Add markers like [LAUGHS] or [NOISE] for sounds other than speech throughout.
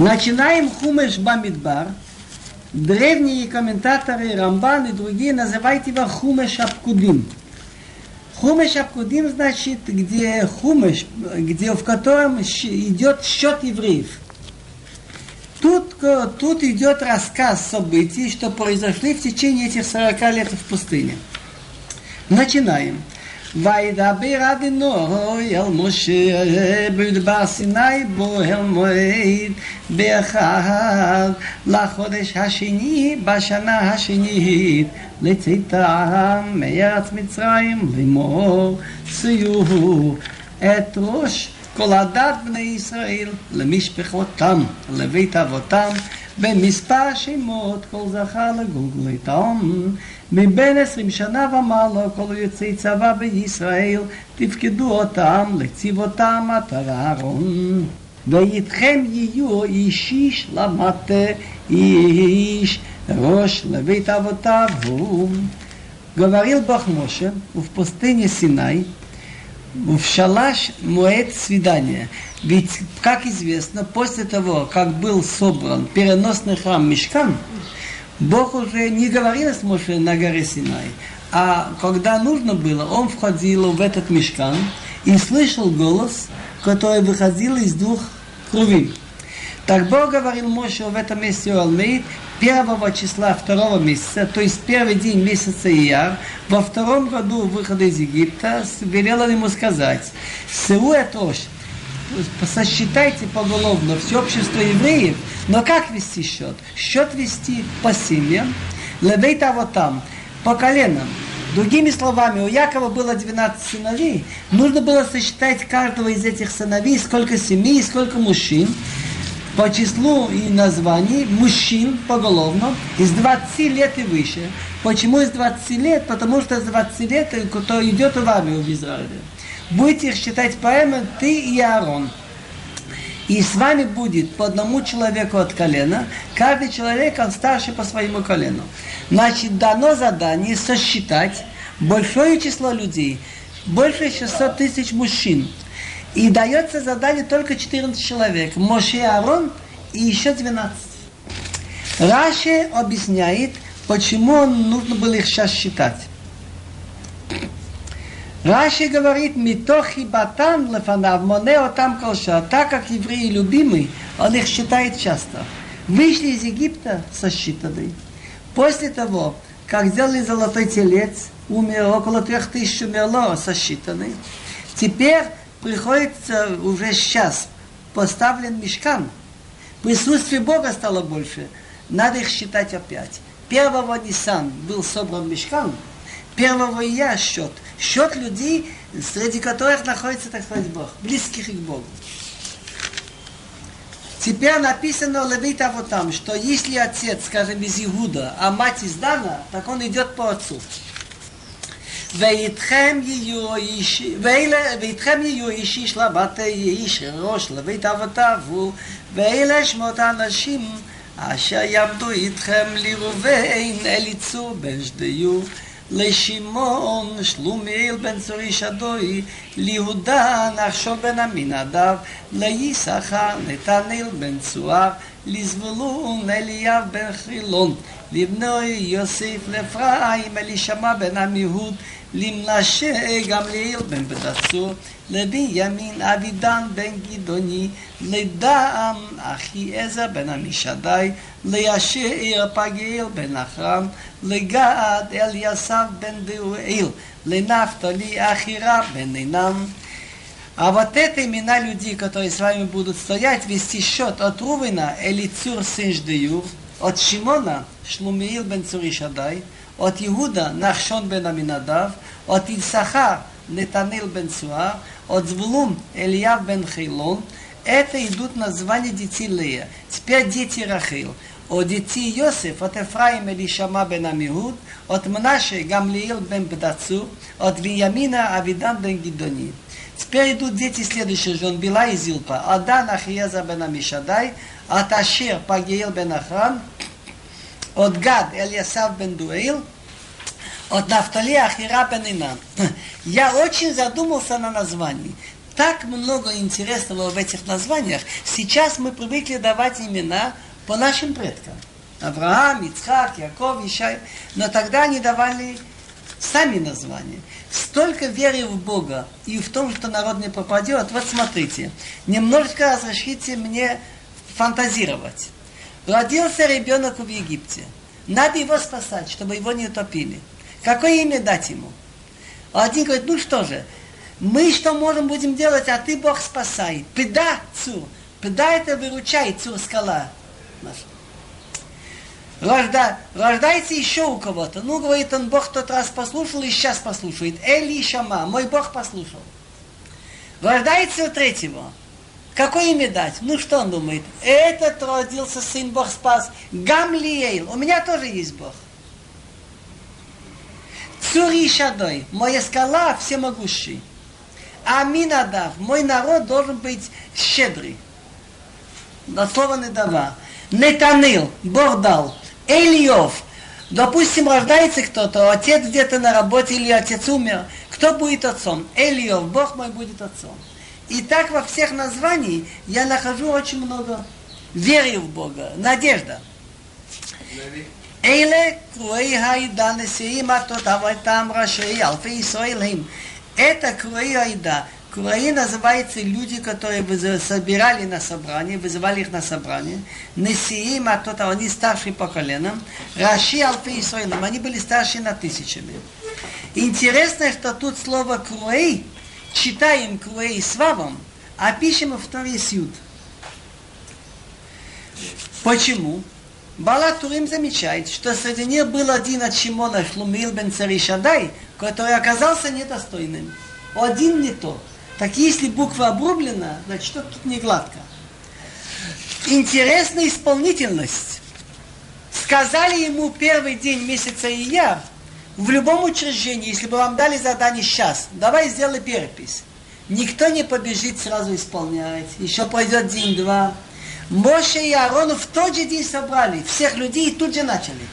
Начинаем Хумеш Бамидбар. Древние комментаторы, Рамбан и другие называют его Хумеш Абкудим. Хумеш Абкудим значит, где Хумеш, где, в котором идет счет евреев. Тут, тут идет рассказ событий, что произошли в течение этих 40 лет в пустыне. Начинаем. וידבר אדינוי אל משה בדבר סיני בו אל מועד באחד לחודש השני בשנה השנית לצאתם מארץ מצרים לאמור ציור את ראש כל הדת בני ישראל למשפחותם לבית אבותם ben mispar shimot kol zacha le gugle tom me ben 20 shana va mal kol yitzay tzava be yisrael tifkedu otam le tzivotam atarun ve yitchem yiyu yishish la mate yish rosh le bet avotavu gavaril bach moshe u v Ведь, как известно, после того, как был собран переносный храм Мешкан, Бог уже не говорил с Моше на горе Синай, а когда нужно было, он входил в этот мешкан и слышал голос, который выходил из двух кровей. Так Бог говорил Моше в этом месте Алмейд первого числа второго месяца, то есть первый день месяца Ияр, во втором году выхода из Египта, велел ему сказать, Сеуэтош, сосчитайте поголовно все общество евреев, но как вести счет? Счет вести по семьям, лебейта вот там, по коленам. Другими словами, у Якова было 12 сыновей. Нужно было сосчитать каждого из этих сыновей, сколько семей, сколько мужчин. По числу и названий мужчин поголовно из 20 лет и выше. Почему из 20 лет? Потому что из 20 лет, кто идет в армию в Израиле будете их считать поэмы ты и Аарон. И с вами будет по одному человеку от колена. Каждый человек, он старше по своему колену. Значит, дано задание сосчитать большое число людей, больше 600 тысяч мужчин. И дается задание только 14 человек. Моше и Аарон и еще 12. Раши объясняет, почему нужно было их сейчас считать. Раши говорит, митохи батан лефанав, монео там колша. Так как евреи любимый, он их считает часто. Вышли из Египта сосчитаны. После того, как сделали золотой телец, умер около трех тысяч умерло, сосчитаны. Теперь приходится уже сейчас поставлен мешкан. Присутствие Бога стало больше. Надо их считать опять. Первого Нисан был собран мешкан, первого я счет – счет людей, среди которых находится, так сказать, Бог, близких к Богу. Теперь написано Левита вот там, что если отец, скажем, из Иуда, а мать из Дана, так он идет по отцу. ואיתכם יהיו איש, ואיתכם יהיו איש איש לבת איש ראש לבית אבותיו ואלה שמות האנשים אשר יעבדו איתכם לראובן אליצור בן שדיו לשמעון שלומיאל בן צורי שדוי, ליהודה נחשוב בן עמינדב, ליששכר נתנאל בן צוהר, לזבולון אליאב בן חילון, לבנוי יוסף לאפרים אלישמע בן עמיהוד, למנשה גמליאל בן בדצור, לבימין אבידן בן גדעוני, לדעם אחי עזר בן עמישדי, לישיר פגיאל בן אחרם, לגד אליסב בן דאואל, לנפתלי אחי רב בן עינם. А вот это имена людей, которые с вами будут стоять, вести счет от Рувена, Элицур сын Ждеюр, от Шимона, Шлумиил бен Цуришадай, от Иуда, Нахшон бен Аминадав, от Исахар, Нетанил бен Цуар, от Звулун, Ильяв бен Хейлон, это идут названия детей Лея. Теперь дети Рахил. От детей Йосиф, от Ефраим Элишама бен Амихуд, от Мнаше Гамлиил бен Бдацу, от Виньямина Авидан бен Гидони. Теперь идут дети следующие жен Била и Зилпа. Адан Ахиеза бен Амишадай, от Ашир Пагиил бен Ахран, от Гад Эльясав бен Дуэйл, от Нафтали Ахира бен Инан. [LAUGHS] Я очень задумался на названии. так много интересного в этих названиях. Сейчас мы привыкли давать имена по нашим предкам. Авраам, Ицхак, Яков, Ишай. Но тогда они давали сами названия. Столько веры в Бога и в том, что народ не пропадет. Вот смотрите, немножко разрешите мне фантазировать. Родился ребенок в Египте. Надо его спасать, чтобы его не утопили. Какое имя дать ему? Один говорит, ну что же, мы что можем будем делать, а ты Бог спасай. Педа, цур. Педа это выручай, цур скала. Рожда, рождается еще у кого-то. Ну, говорит он, Бог тот раз послушал и сейчас послушает. Эли Шама, мой Бог послушал. Рождается у третьего. Какое имя дать? Ну, что он думает? Этот родился сын, Бог спас. Гамлиэль. У меня тоже есть Бог. Цури Шадой. Моя скала всемогущий. Аминадав. Мой народ должен быть щедрый. Не дава. Нетанил. Бог дал. Эльев. Допустим, рождается кто-то, отец где-то на работе или отец умер. Кто будет отцом? Эльев, Бог мой будет отцом. И так во всех названиях я нахожу очень много веры в Бога, надежда. אלה קרואי העדה נשיאים התותבתם ראשי אלפי ישראל הם. Это круи айда. Круи называются люди, которые собирали на собрание, вызывали их на собрание. Несиим, а тот, они старшие по коленам. Раши Алфи Исраилам, они были старше на тысячами. Интересно, что тут слово круи, читаем круи с вавом, а пишем второй сюд. Почему? Бала Турим замечает, что среди них был один от Шимона Шлумил бен Царишадай, который оказался недостойным. Один не то. Так если буква обрублена, значит что тут не гладко. Интересная исполнительность. Сказали ему первый день месяца Ияр, в любом учреждении, если бы вам дали задание сейчас, давай сделай перепись. Никто не побежит сразу исполнять. Еще пройдет день-два. Моше и Аарону в тот же день собрали всех людей и тут же начали.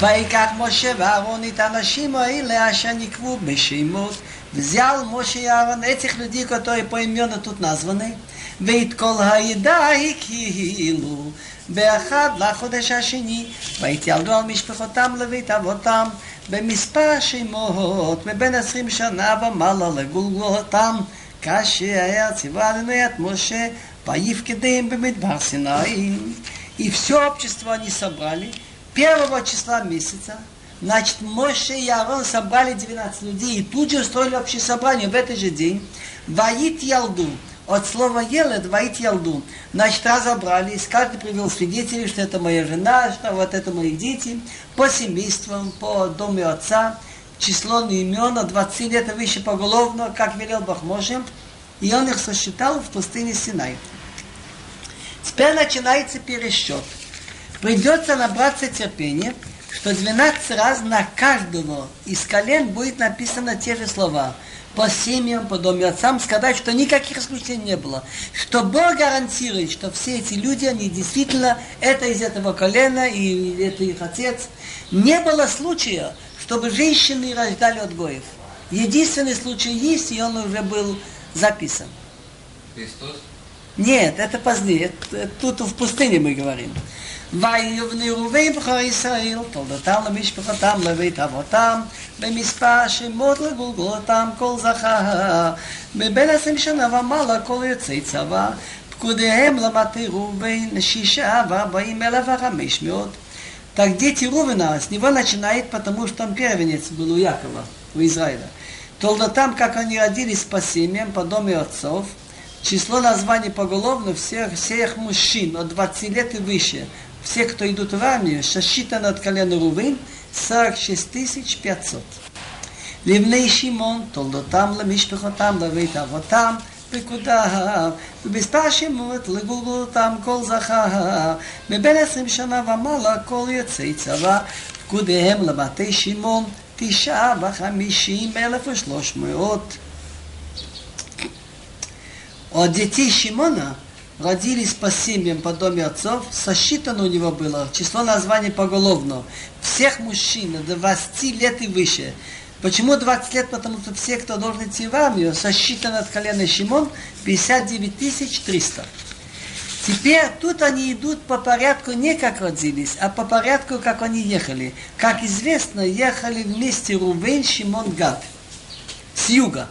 ויקח משה ואהרון את האנשים האלה אשר נקבו בשמות взял Моше и Аарон этих людей, которые поименно тут названы, ואת כל העדה הקהילו באחד לחודש השני, והתיילדו על משפחותם לבית אבותם במספר שמות מבין עשרים שנה ומעלה לגולגולתם, כאשר היה ציווה עלינו את משה Баивкедеем Бемидбар Синай. И все общество они собрали первого числа месяца. Значит, Моше и Аарон собрали 12 людей и тут же устроили общее собрание в этот же день. Ваит Ялду. От слова Елед Ваит Ялду. Значит, разобрались, каждый привел свидетелей, что это моя жена, что вот это мои дети, по семействам, по дому отца, число на имена 20 лет и выше поголовно, как велел Бахмошем. И он их сосчитал в пустыне Синай. Теперь начинается пересчет. Придется набраться терпения, что 12 раз на каждого из колен будет написано те же слова. По семьям, по доме отцам, сказать, что никаких исключений не было. Что Бог гарантирует, что все эти люди, они действительно, это из этого колена, и это их отец. Не было случая, чтобы женщины рождали от гоев. Единственный случай есть, и он уже был записан. Христос? Нет, это позднее. Тут в пустыне мы говорим. ויבני רובי בכור ישראל, תולדותם למשפחתם לבית אבותם, במספר שמות לגולגולתם כל זכר, מבין עשרים שנה ומעלה כל יוצאי צבא, פקודיהם למטה ראובן שישה וארבעים אלף וחמש מאות. Так дети Рувена, с него начинает, потому что он первенец был у Якова, у Израиля. Толдотам, как они родились по семьям, по доме отцов, число названий поголовно всех, всех мужчин от 20 лет и выше, все, кто идут в армию, сосчитано от колена Рувин 46 500. לבני שמעון, תולדותם למשפחותם, לבית אבותם, פקודיו, ובמספר שמות לגולגולתם כל זכר, מבין עשרים שנה ומעלה כל יוצאי צבא, פקודיהם לבתי שמעון, תשעה וחמישים אלף ושלוש מאות. От детей Шимона родились по семьям по доме отцов, сосчитано у него было число названий поголовно. Всех мужчин до 20 лет и выше. Почему 20 лет? Потому что все, кто должен идти в армию, сосчитаны от колена Шимон 59 300. Теперь тут они идут по порядку не как родились, а по порядку, как они ехали. Как известно, ехали вместе Рувен, Шимон, Гад. С юга.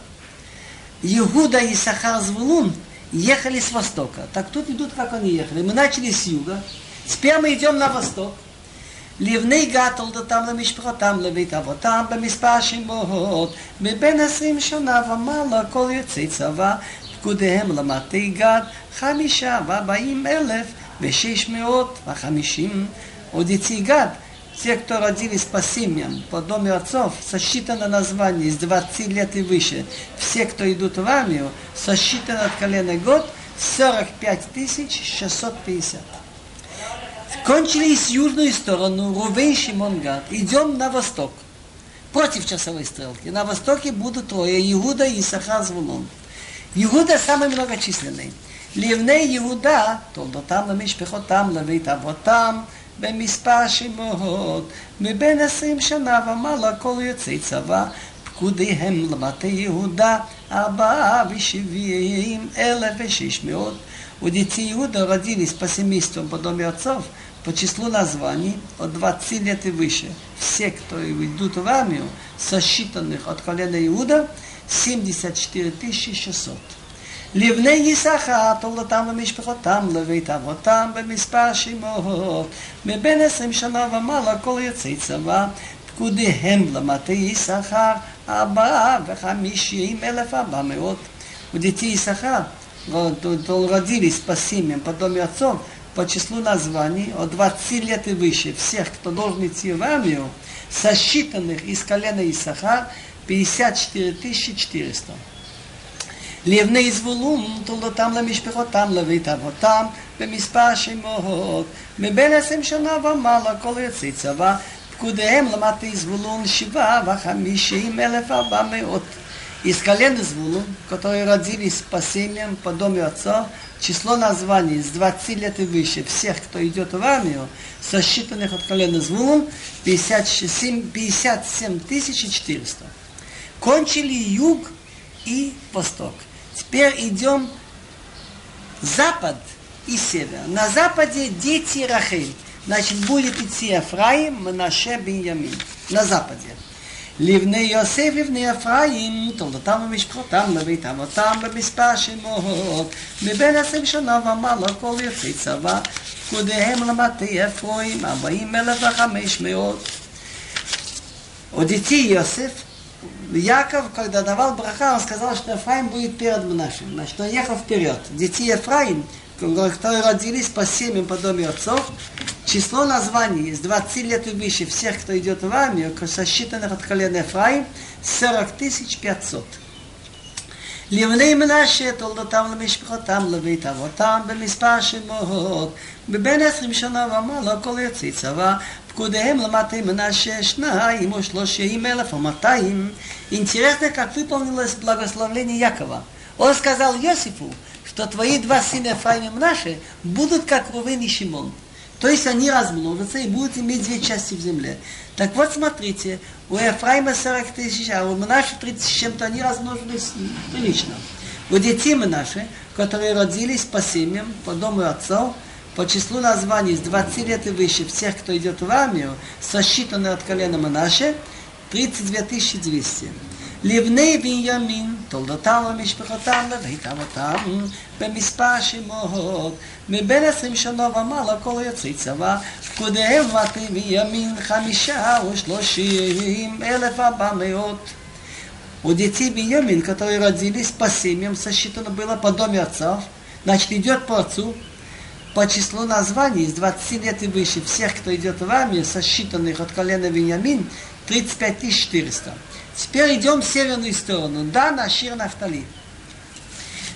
Иуда и Сахар Звулун ехали с востока. Так тут идут, как они ехали. Мы начали с юга. Теперь мы идем на восток. לבני גת הולדתם למשפחותם לבית אבותם במספר שמות מבין עשרים שנה ומעלה כל יוצאי צבא פקודיהם למטי גד חמישה וארבעים אלף ושש מאות וחמישים עוד יציא גד Те, кто родились по семьям, по доме отцов, сосчитано название из 20 лет и выше. Все, кто идут в армию, сосчитано от колена год 45 650. Кончились южную сторону, Рувей, Шимон, Гад. Идем на восток. Против часовой стрелки. На востоке будут трое, Иуда, Исаха, Звулон. Иуда самый многочисленный. Ливней Иуда, то там, на мишпехот там, на там, вот там, במספר שמות, מבין עשרים שנה ומעלה כל יוצאי צבא, פקודיהם למטה יהודה, ארבעה ושבעים אלף ושש מאות. У детей Иуда родились по семействам по доме отцов, по числу названий от 20 лет и выше. Все, кто идут в армию, сосчитанных от колена Иуда, 74 600. לבני יששכר תולדתם ומשפחותם לבית אבותם במספר שמות מבין עשרים שנה ומעלה כל יוצאי צבא פקודיהם למטה יששכר ארבעה וחמישים אלף ארבע מאות ודתי יששכר родились по семьям, по доме отцов, по числу названий от 20 лет и выше, всех, кто должен идти в армию, сосчитанных из колена Исахар 54 400. לבני זבולון תולדותם למשפחותם לבית אבותם במספר שמות מבין עשרים שנה ומעלה כל יוצאי צבא פקודיהם למטה זבולון שבעה וחמישים אלף ארבע מאות из колена Звулу, которые родились по семьям, по доме отца, число названий с 20 лет и выше, всех, кто идет в армию, сосчитанных от колена Звулу, 57, 57 400. Кончили юг и восток. Теперь идем запад и север. На западе дети Рахель. Значит, будет идти Ефраим, Манаше, Беньямин. На западе. לבני יוסף לבני אפרים, תולדותם ומשפחותם לבית אבותם במספר שמות, מבין עשרים שנה ומעלה כל יוצאי צבא, פקודיהם למטה אפרים, ארבעים אלף וחמש מאות. Одети Иосиф, Яков, когда давал браха, он сказал, что Ефраим будет перед Мнашем. Значит, он ехал вперед. Дети Ефраим, которые родились по семьям по доме отцов, число названий из 20 лет и выше всех, кто идет в армию, сосчитанных от колена Ефраим, 40 500. לבני מנשה תולדותם למשפחותם לבית אבותם במספר שמות בבין עשרים שנה ומעלה כל יוצאי צבא Кудеем ломаты Менаше Шнаим, ушло Шеимелов, Матаим. Интересно, как выполнилось благословление Якова. Он сказал Иосифу, что твои два сына Ефраим и Мнаше будут как Рувен и Шимон. То есть они размножатся и будут иметь две части в земле. Так вот, смотрите, у Ефраима 40 тысяч, а у Мнаше 30 с чем-то, они размножились прилично. У детей Мнаше, которые родились по семьям, по дому отцов, по числу названий с 20 лет и выше всех, кто идет в армию, сосчитаны от колена Мнаше, 32 200. לבני בנימין, תולדותם ומשפחותם לבית אבותם, במספר שמות, מבין עשרים שנה ומעלה כל יוצאי צבא, פקודיהם מטי בנימין חמישה ושלושים אלף ארבע מאות. У детей Беньямин, которые родились по семьям, сосчитано было по доме отцов, значит, идет по отцу, по числу названий, из 20 лет и выше, всех, кто идет в армию, сосчитанных от колена Беньямин, 35 400. Теперь идем в северную сторону. Дан, Ашир, Нафтали.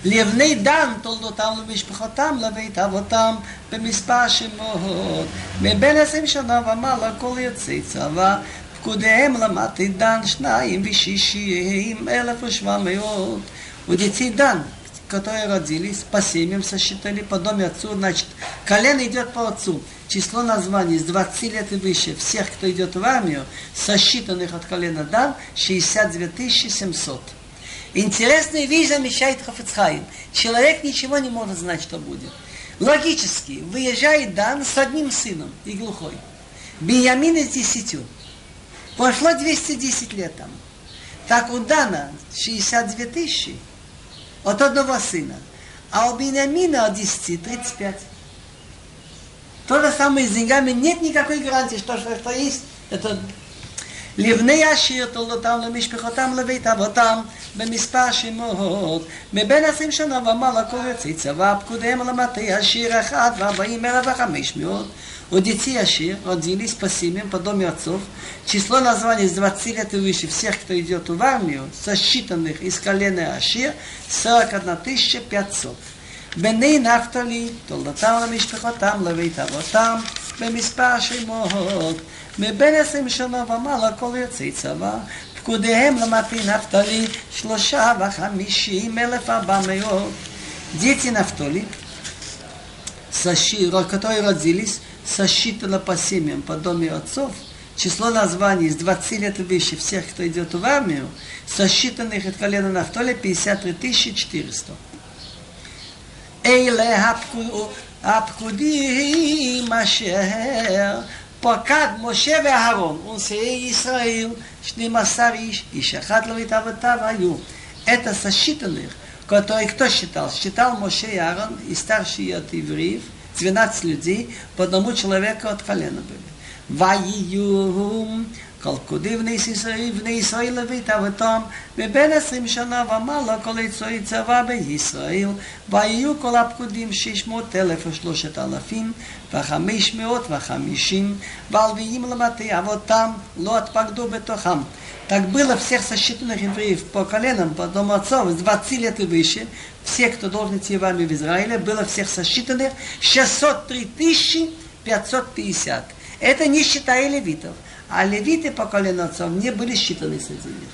לבני דן תולדותם למשפחותם לבית אבותם במספר שמות מבין עשרים שנה ומעלה כל יוצאי צבא פקודיהם למדתי דן שניים ושישים אלף ושבע מאות ודצי דן которые родились, по семьям сосчитали, по доме отцу, значит, колено идет по отцу. Число названий с 20 лет и выше всех, кто идет в армию, сосчитанных от колена Дан, 62 700. Интересная вещь замечает Хафицхайм. Человек ничего не может знать, что будет. Логически, выезжает Дан с одним сыном и глухой. Беньямин с десятью. Прошло 210 лет там. Так у Дана 62 тысячи от одного сына. А у Беньямина от 10 35. То же самое с деньгами. Нет никакой гарантии, что что есть. Это לבני השיר תולדותם למשפחותם לבית אבותם במספר שמות מבין עשרים שנה ומעלה כל יוצאי צבא פקודיהם למטה השיר אחד וארבעים אלף וחמש מאות У детей Ашир родились по семьям, по доме отцов. Число названий с 20 лет и выше всех, кто идет в армию, сосчитанных из колена Ашир, 41 500. בני נפתלי, תולדתם למשפחותם לבית אבותם, במספר שמות מבין עשרים שנה ומעלה כל יוצאי צבא, פקודיהם למטי נפתלי שלושה וחמישים אלף ארבע מאות. Дети Нафтоли, которые родились, сосчитано по семьям, по доме отцов, число названий из 20 лет и выше всех, кто идет в армию, сосчитанных от колена Нафтоли 53 400. אלה הפקודים אשר פקד משה ואהרון, ונשיאי ישראל, 12 איש, איש אחד למיטבותיו היו. Это сосчитанных, которые кто считал? Считал Моше и Аарон и старшие от евреев, 12 людей, по одному человеку от колена были. ויהיו כל קודי בני ישראל, בני ישראל לבית אבותם, מבין עשרים שנה ומעלה כל יצואי צבא בישראל, ויהיו כל הפקודים שש מאות אלף ושלושת אלפים, וחמש מאות וחמישים, והלוויים למטה אבותם לא התפקדו בתוכם. Так было всех сосчитанных евреев по коленам, по дому отцов, с 20 лет и выше, все, кто должен идти в армию в Израиле, было всех сосчитанных 603 550. Это не считая левитов. А левиты по колену отцов не были считаны среди них.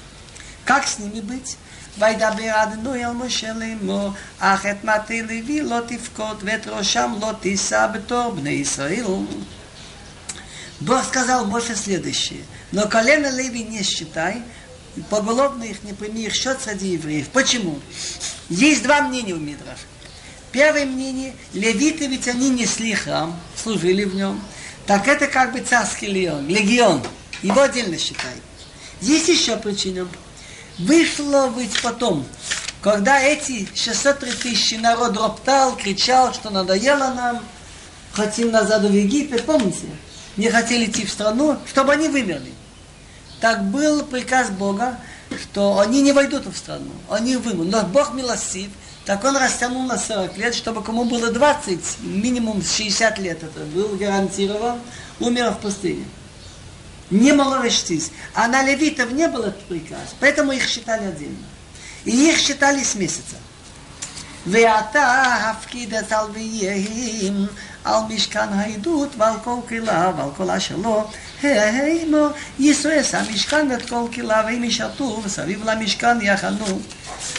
Как с ними быть? וידבר אדוני אל משה לאמור, אך את מטה לוי לא תפקוד ואת ראשם לא תישא בתור בני ישראל. Бог сказал Моше следующее. Но колено Леви не считай, поголовно их не прими их счет среди евреев. Почему? Есть два мнения у Мидраш. Первое мнение, левиты ведь они несли храм, служили в нем. Так это как бы царский легион, легион. Его отдельно считают. Есть еще причина. Вышло ведь потом, когда эти 603 тысячи народ роптал, кричал, что надоело нам, хотим назад в Египет, помните? Не хотели идти в страну, чтобы они вымерли. Так был приказ Бога, что они не войдут в страну, они вымрут. Но Бог милостив, так он растянул на 40 лет, чтобы кому было 20, минимум 60 лет это был гарантирован, умер в пустыне Не малорочтись. А на левитов не был этот приказ, поэтому их считали отдельно. И их считали с месяца. ואתה הפקיד את הלוויים על משכן העדות ועל כל קהילה ועל כל אשר לא, הימו יסועס המשכן ואת כל קהילה והם ישרתו וסביב למשכן יחנו.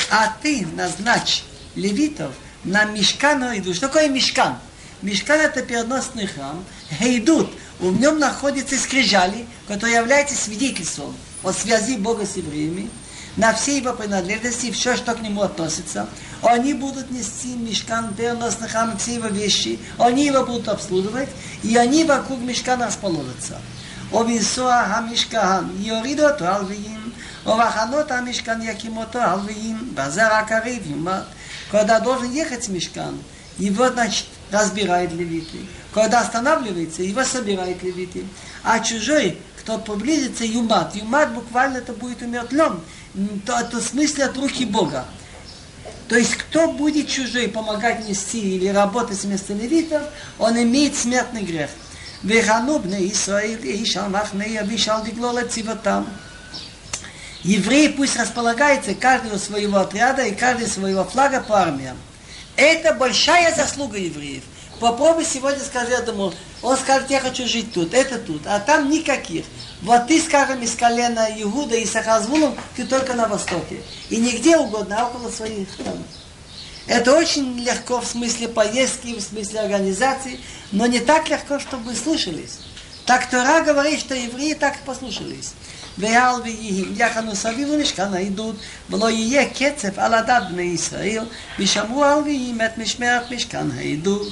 А ты назначь левитов на мешкан идут. Что такое мешкан? Мешкан это переносный храм. Идут. В нем находятся скрижали, которые являются свидетельством о связи Бога с евреями, на все его принадлежности, все, что к нему относится. Они будут нести мешкан, переносный храм, все его вещи, они его будут обслуживать, и они вокруг мешкана расположатся. ובנסוע המשכן יורידו אותו הלוויים, ובחנות המשכן יקים אותו הלוויים, בזר הקריב יומת. Когда должен ехать мешкан, его, значит, разбирает левиты. Когда останавливается, его собирает левиты. А чужой, кто приблизится, юмат. Юмат буквально это будет умертвлен. То, это в смысле от руки Бога. То есть, кто будет чужой помогать нести или работать вместо левитов, он имеет смертный грех. וחנו בני ישראל איש על מחנה יביש על דגלו לצבאתם. Евреи пусть располагаются каждый у своего отряда и каждый своего флага по армиям. Это большая заслуга евреев. Попробуй сегодня скажи этому, он скажет, я хочу жить тут, это тут, а там никаких. Вот ты, скажем, из колена Иуда и Сахазвулом, ты только на востоке. И нигде угодно, а около своих там. Это очень легко в смысле поездки, в смысле организации, но не так легко, чтобы слушались. Так Тора говорит, что евреи так послушались. ויעל ויהים יחנו סביב למשכן העדות ולא יהיה קצף על הדת בני ישראל ושמרו על ויהים את משמרת משכן העדות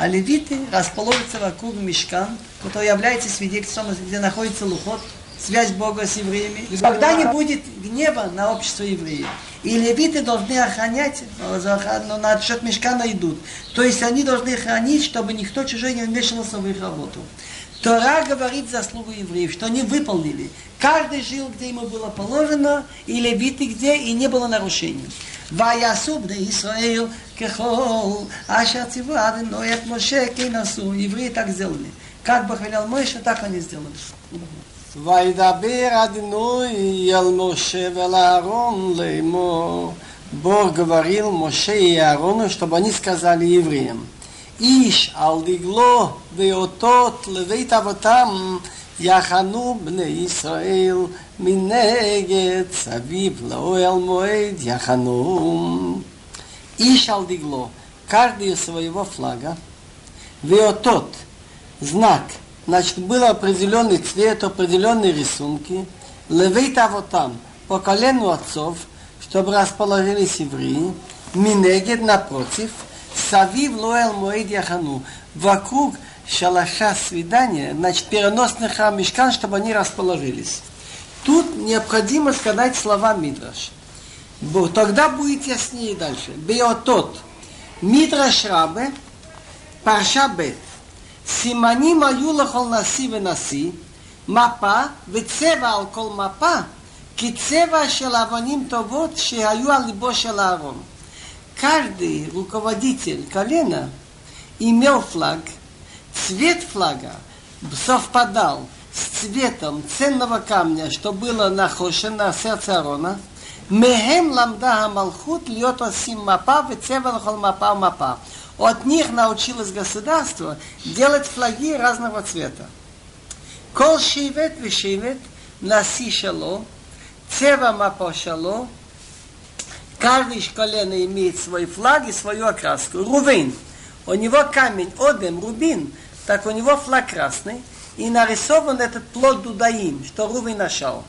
А левиты расположатся вокруг мешкан, который является свидетельством, где находится лухот, связь Бога с евреями. Когда не будет гнева на общество евреев. И левиты должны охранять, но на счет мешкана идут. То есть они должны хранить, чтобы никто чужой не вмешивался в их работу. Тора говорит заслугу евреев, что они выполнили. Каждый жил, где ему было положено, и левиты где, и не было нарушений. ויעשו בני ישראל ככל אשר ציוו אדוני את משה כן עשו, עברי так сделали. Как бы хвалял Мойша, так они сделали. וידבר אדוני אל משה ואל אהרון לאמור. Бог говорил Моше и Аарону, чтобы они сказали евреям, איש על דגלו ואותות לבית אבותם יחנו בני ישראל מנגד סביב לאוהל מועד יחנו. איש על דגלו, каждый своего флага, веотот, знак, значит, был определенный цвет, определенные рисунки, левейт авотам, по колену отцов, чтобы расположились евреи, минегед напротив, савив лоэл моэд яхану, вокруг шалаша свидания, значит, переносный храм мешкан, чтобы они расположились. Тут необходимо сказать слова Мидраш. Тогда будет яснее дальше. Беотот. Мидраш Рабе, Парша Бет. סימנים היו לכל נשיא ונשיא, מפה וצבע על כל מפה, כצבע של אבנים טובות שהיו על ליבו של אהרון. Каждый руководитель колена имел флаг, цвет флага совпадал с цветом ценного камня, что было на хоше, на сердце Арона, Мехем ламда хамалхут льет осим мапа, вецева лхол мапа. От них научилось государство делать флаги разного цвета. Кол шивет вишивет наси шало, цева мапа шало, каждый колено имеет свой флаг и свою окраску. Рувин, у него камень, одем, рубин, так у него флаг красный, и нарисован этот плод Дудаим, что Рувин нашел.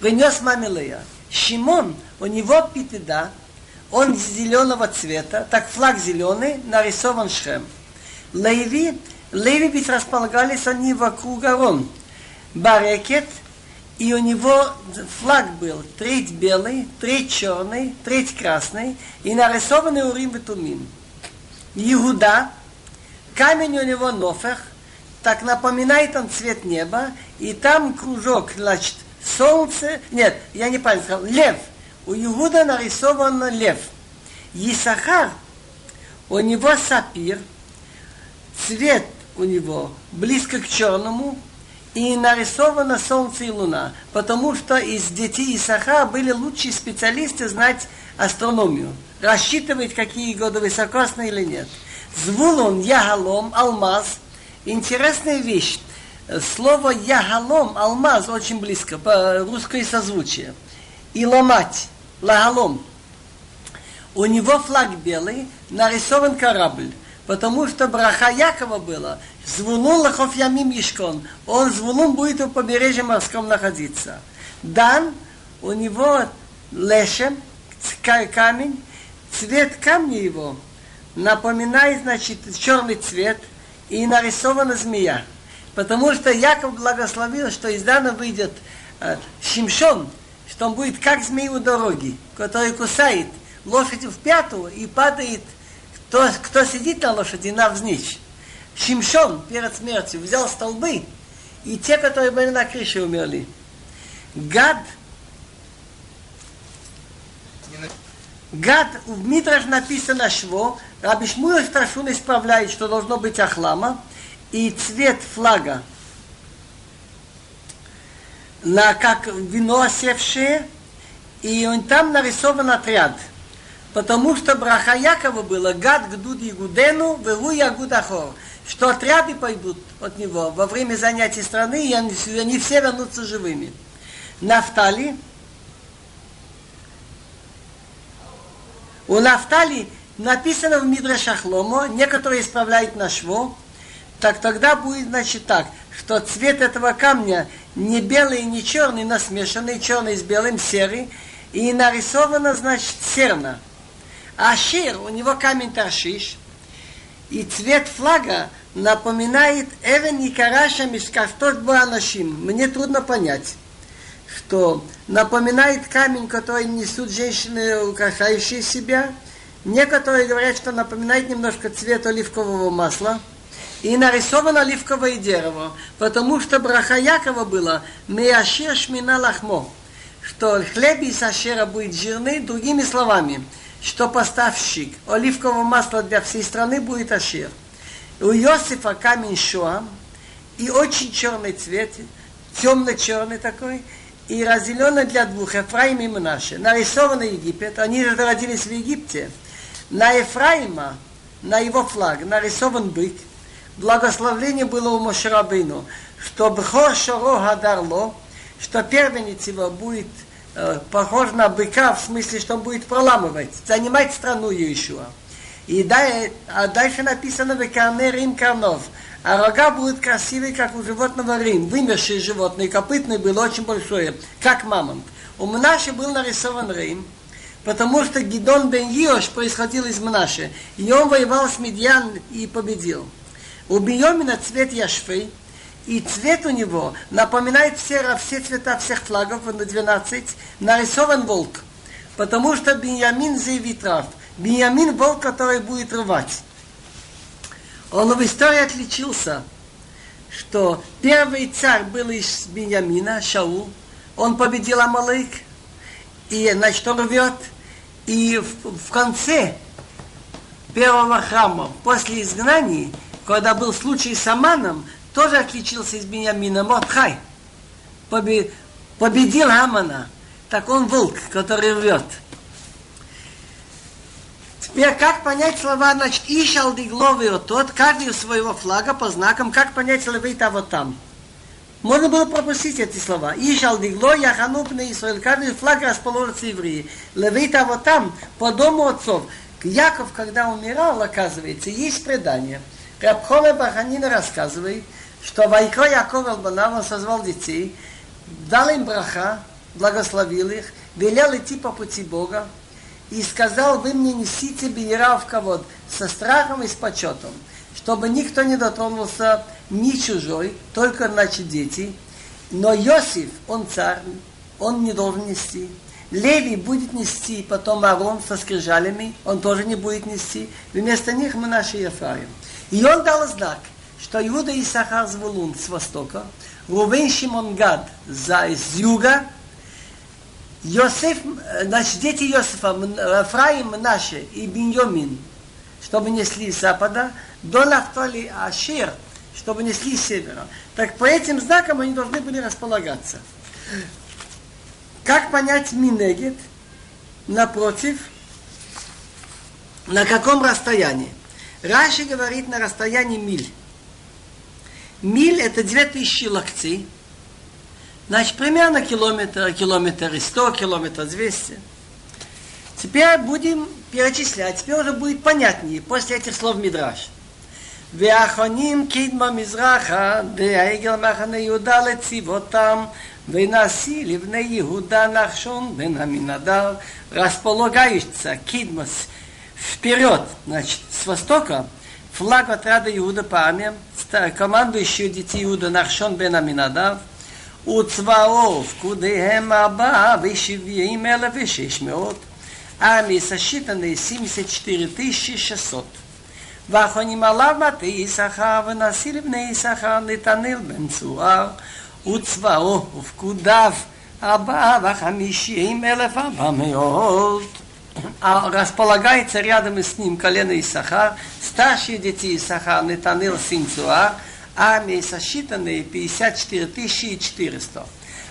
Принес маме Лея. Шимон, у него питеда, он зеленого цвета, так флаг зеленый, нарисован Шхем. Леви, Леви ведь располагались они вокруг Арон. Барекет, и у него флаг был треть белый, треть черный, треть красный, и нарисованный Урим и Тумим. Иуда, камень у него Нофех, так напоминает он цвет неба, и там кружок, значит, солнце, нет, я не правильно сказал, лев. У Иуда нарисован лев. Исахар, у него сапир, цвет у него близко к черному, и нарисовано солнце и луна, потому что из детей Исаха были лучшие специалисты знать астрономию, рассчитывать, какие годы высокосные или нет. Звулон, Ягалом, Алмаз – Интересная вещь. Слово ягалом, алмаз, очень близко, по русской созвучие. И ломать, лагалом. У него флаг белый, нарисован корабль. Потому что браха Якова было, звулун лахов ямим ешкон. Он звулун будет у побережья морском находиться. Дан, у него лешем, камень, цвет камня его напоминает, значит, черный цвет – и нарисована змея. Потому что Яков благословил, что из Дана выйдет э, Шимшон, что он будет как змея у дороги, который кусает лошадь в пяту и падает, кто, кто сидит на лошади, навзничь. Шимшон перед смертью взял столбы, и те, которые были на крыше, умерли. Гад Гад, в Митраш написано шво, Раби Шмуэл Страшун исправляет, что должно быть ахлама, и цвет флага на как вино осевшее, и он там нарисован отряд. Потому что браха Якова было гад гдуд Ягудену, вегу Ягуд Ахор. Что отряды пойдут от него во время занятий страны, и они, они все вернутся живыми. Нафтали, У Нафтали написано в Мидрашах Ломо, некоторые исправляют на шво, так тогда будет, значит, так, что цвет этого камня не белый, не черный, насмешанный, черный с белым, серый, и нарисовано, значит, серна. А шир, у него камень торшиш, и цвет флага напоминает Эвен и Караша Мишкафтот Буанашим. Мне трудно понять, что напоминает камень, который несут женщины, украшающие себя. Некоторые говорят, что напоминает немножко цвет оливкового масла. И нарисовано оливковое дерево, потому что браха Якова было «Меашир шмина лахмо», что хлеб из ашера будет жирный, другими словами, что поставщик оливкового масла для всей страны будет ашер. У Иосифа камень шуа, и очень черный цвет, темно-черный такой, и разделенный для двух, Ефраим и Мнаше. Нарисован Египет, они родились в Египте. На Ефраима, на его флаг, нарисован бык. Благословление было у Мошерабину, что Бхор Шоро Гадарло, что первенец его будет э, похож на быка, в смысле, что он будет проламывать, занимать страну Иешуа. И дай, а дальше написано «Векарне Рим Карнов». А рога будут красивые, как у животного Рим. Вымершие животные, копытный был очень большое, как мамонт. У Мнаши был нарисован Рим, потому что Гидон бен Йош происходил из Мнаши. И он воевал с Медьян и победил. У Биомина цвет яшфы, и цвет у него напоминает все, все цвета всех флагов, на 12, нарисован волк. Потому что Беньямин заявит Беньямин волк, который будет рвать. Он в истории отличился, что первый царь был из Беньямина, Шаул, он победил Амалык, и значит он рвет, и в, в конце первого храма, после изгнания, когда был случай с Аманом, тоже отличился из Беньямина, Мордхай, победил Амана, так он волк, который рвет. Теперь как понять слова, значит, Ишал Дигловый тот, каждый у своего флага по знакам, как понять Левита вот там. Можно было пропустить эти слова. Ишал Дигло, Яхануп на Исраиль, каждый флаг расположится евреи. Левита вот там, по дому отцов. Яков, когда умирал, оказывается, есть предание. Рабхоме Баханина рассказывает, что Вайко Яков Албанав, он созвал детей, дал им браха, благословил их, велел идти по пути Бога, и сказал, вы мне несите Бейра в ковод со страхом и с почетом, чтобы никто не дотронулся ни чужой, только, значит, дети. Но Иосиф, он царь, он не должен нести. Леви будет нести, потом Арон со скрижалями, он тоже не будет нести. Вместо них мы наши Ефраим. И он дал знак, что Иуда и Сахар Звулун с востока, Рувен Шимон Гад за, с юга, Йосеф, значит, дети Йосифа, Ефраим наши и Беньомин, чтобы несли с запада, до Нафтали Ашир, чтобы несли с севера. Так по этим знакам они должны были располагаться. Как понять Минегет? Напротив, на каком расстоянии? Раши говорит на расстоянии миль. Миль это 2000 локтей, Значит, примерно километр, километр и сто, километр двести. Теперь будем перечислять. Теперь уже будет понятнее после этих слов Мидраш. ואחרונים קדמה מזרחה, דעגל מחנה יהודה לצבאותם, ונשיא לבני יהודה נחשון בן המנהדר, располагается кидмас вперед, значит, с востока, флаг отряда Иуда по армиям, командующий детей Иуда Нахшон бен Аминадав, וצבאו פקודיהם ארבעה ושבעים אלף ושש מאות. армии сосчитаны 74 600. ואחרונים עליו מטה יששכר ונשיא לבני יששכר נתנאל בן צוער וצבאו ופקודיו ארבעה וחמישים אלף ארבע מאות. располагается рядом с ним колено Исахар, старшие дети Исахар, Нетанил, сын Цуар, армии сосчитанные 54 400.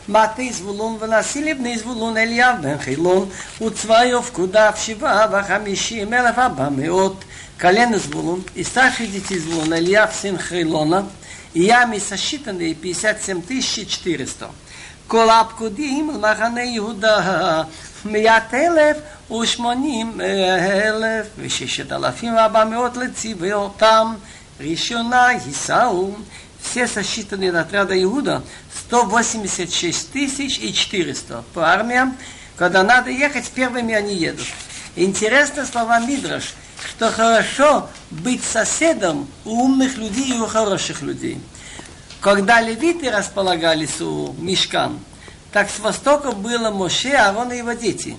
מטה זבולון ונשיא לבני זבולון אליאב בן חילון וצבאיו פקודיו שבעה וחמישים אלף ארבע מאות колено Звулун и старшие дети Звулун, Ильяв, сын Хрилона, и ями сосчитанные 57 400. כל הפקודים למחנה יהודה, מאת אלף ושמונים אלף וששת אלפים וארבע מאות לציווי Решена Исау, все сосчитанные на отряда Иуда, 186 тысяч и 400 по армиям. Когда надо ехать, первыми они едут. Интересно слова Мидраш, что хорошо быть соседом у умных людей и у хороших людей. Когда левиты располагались у мешкан, так с востока было Моше, Аарон и его дети.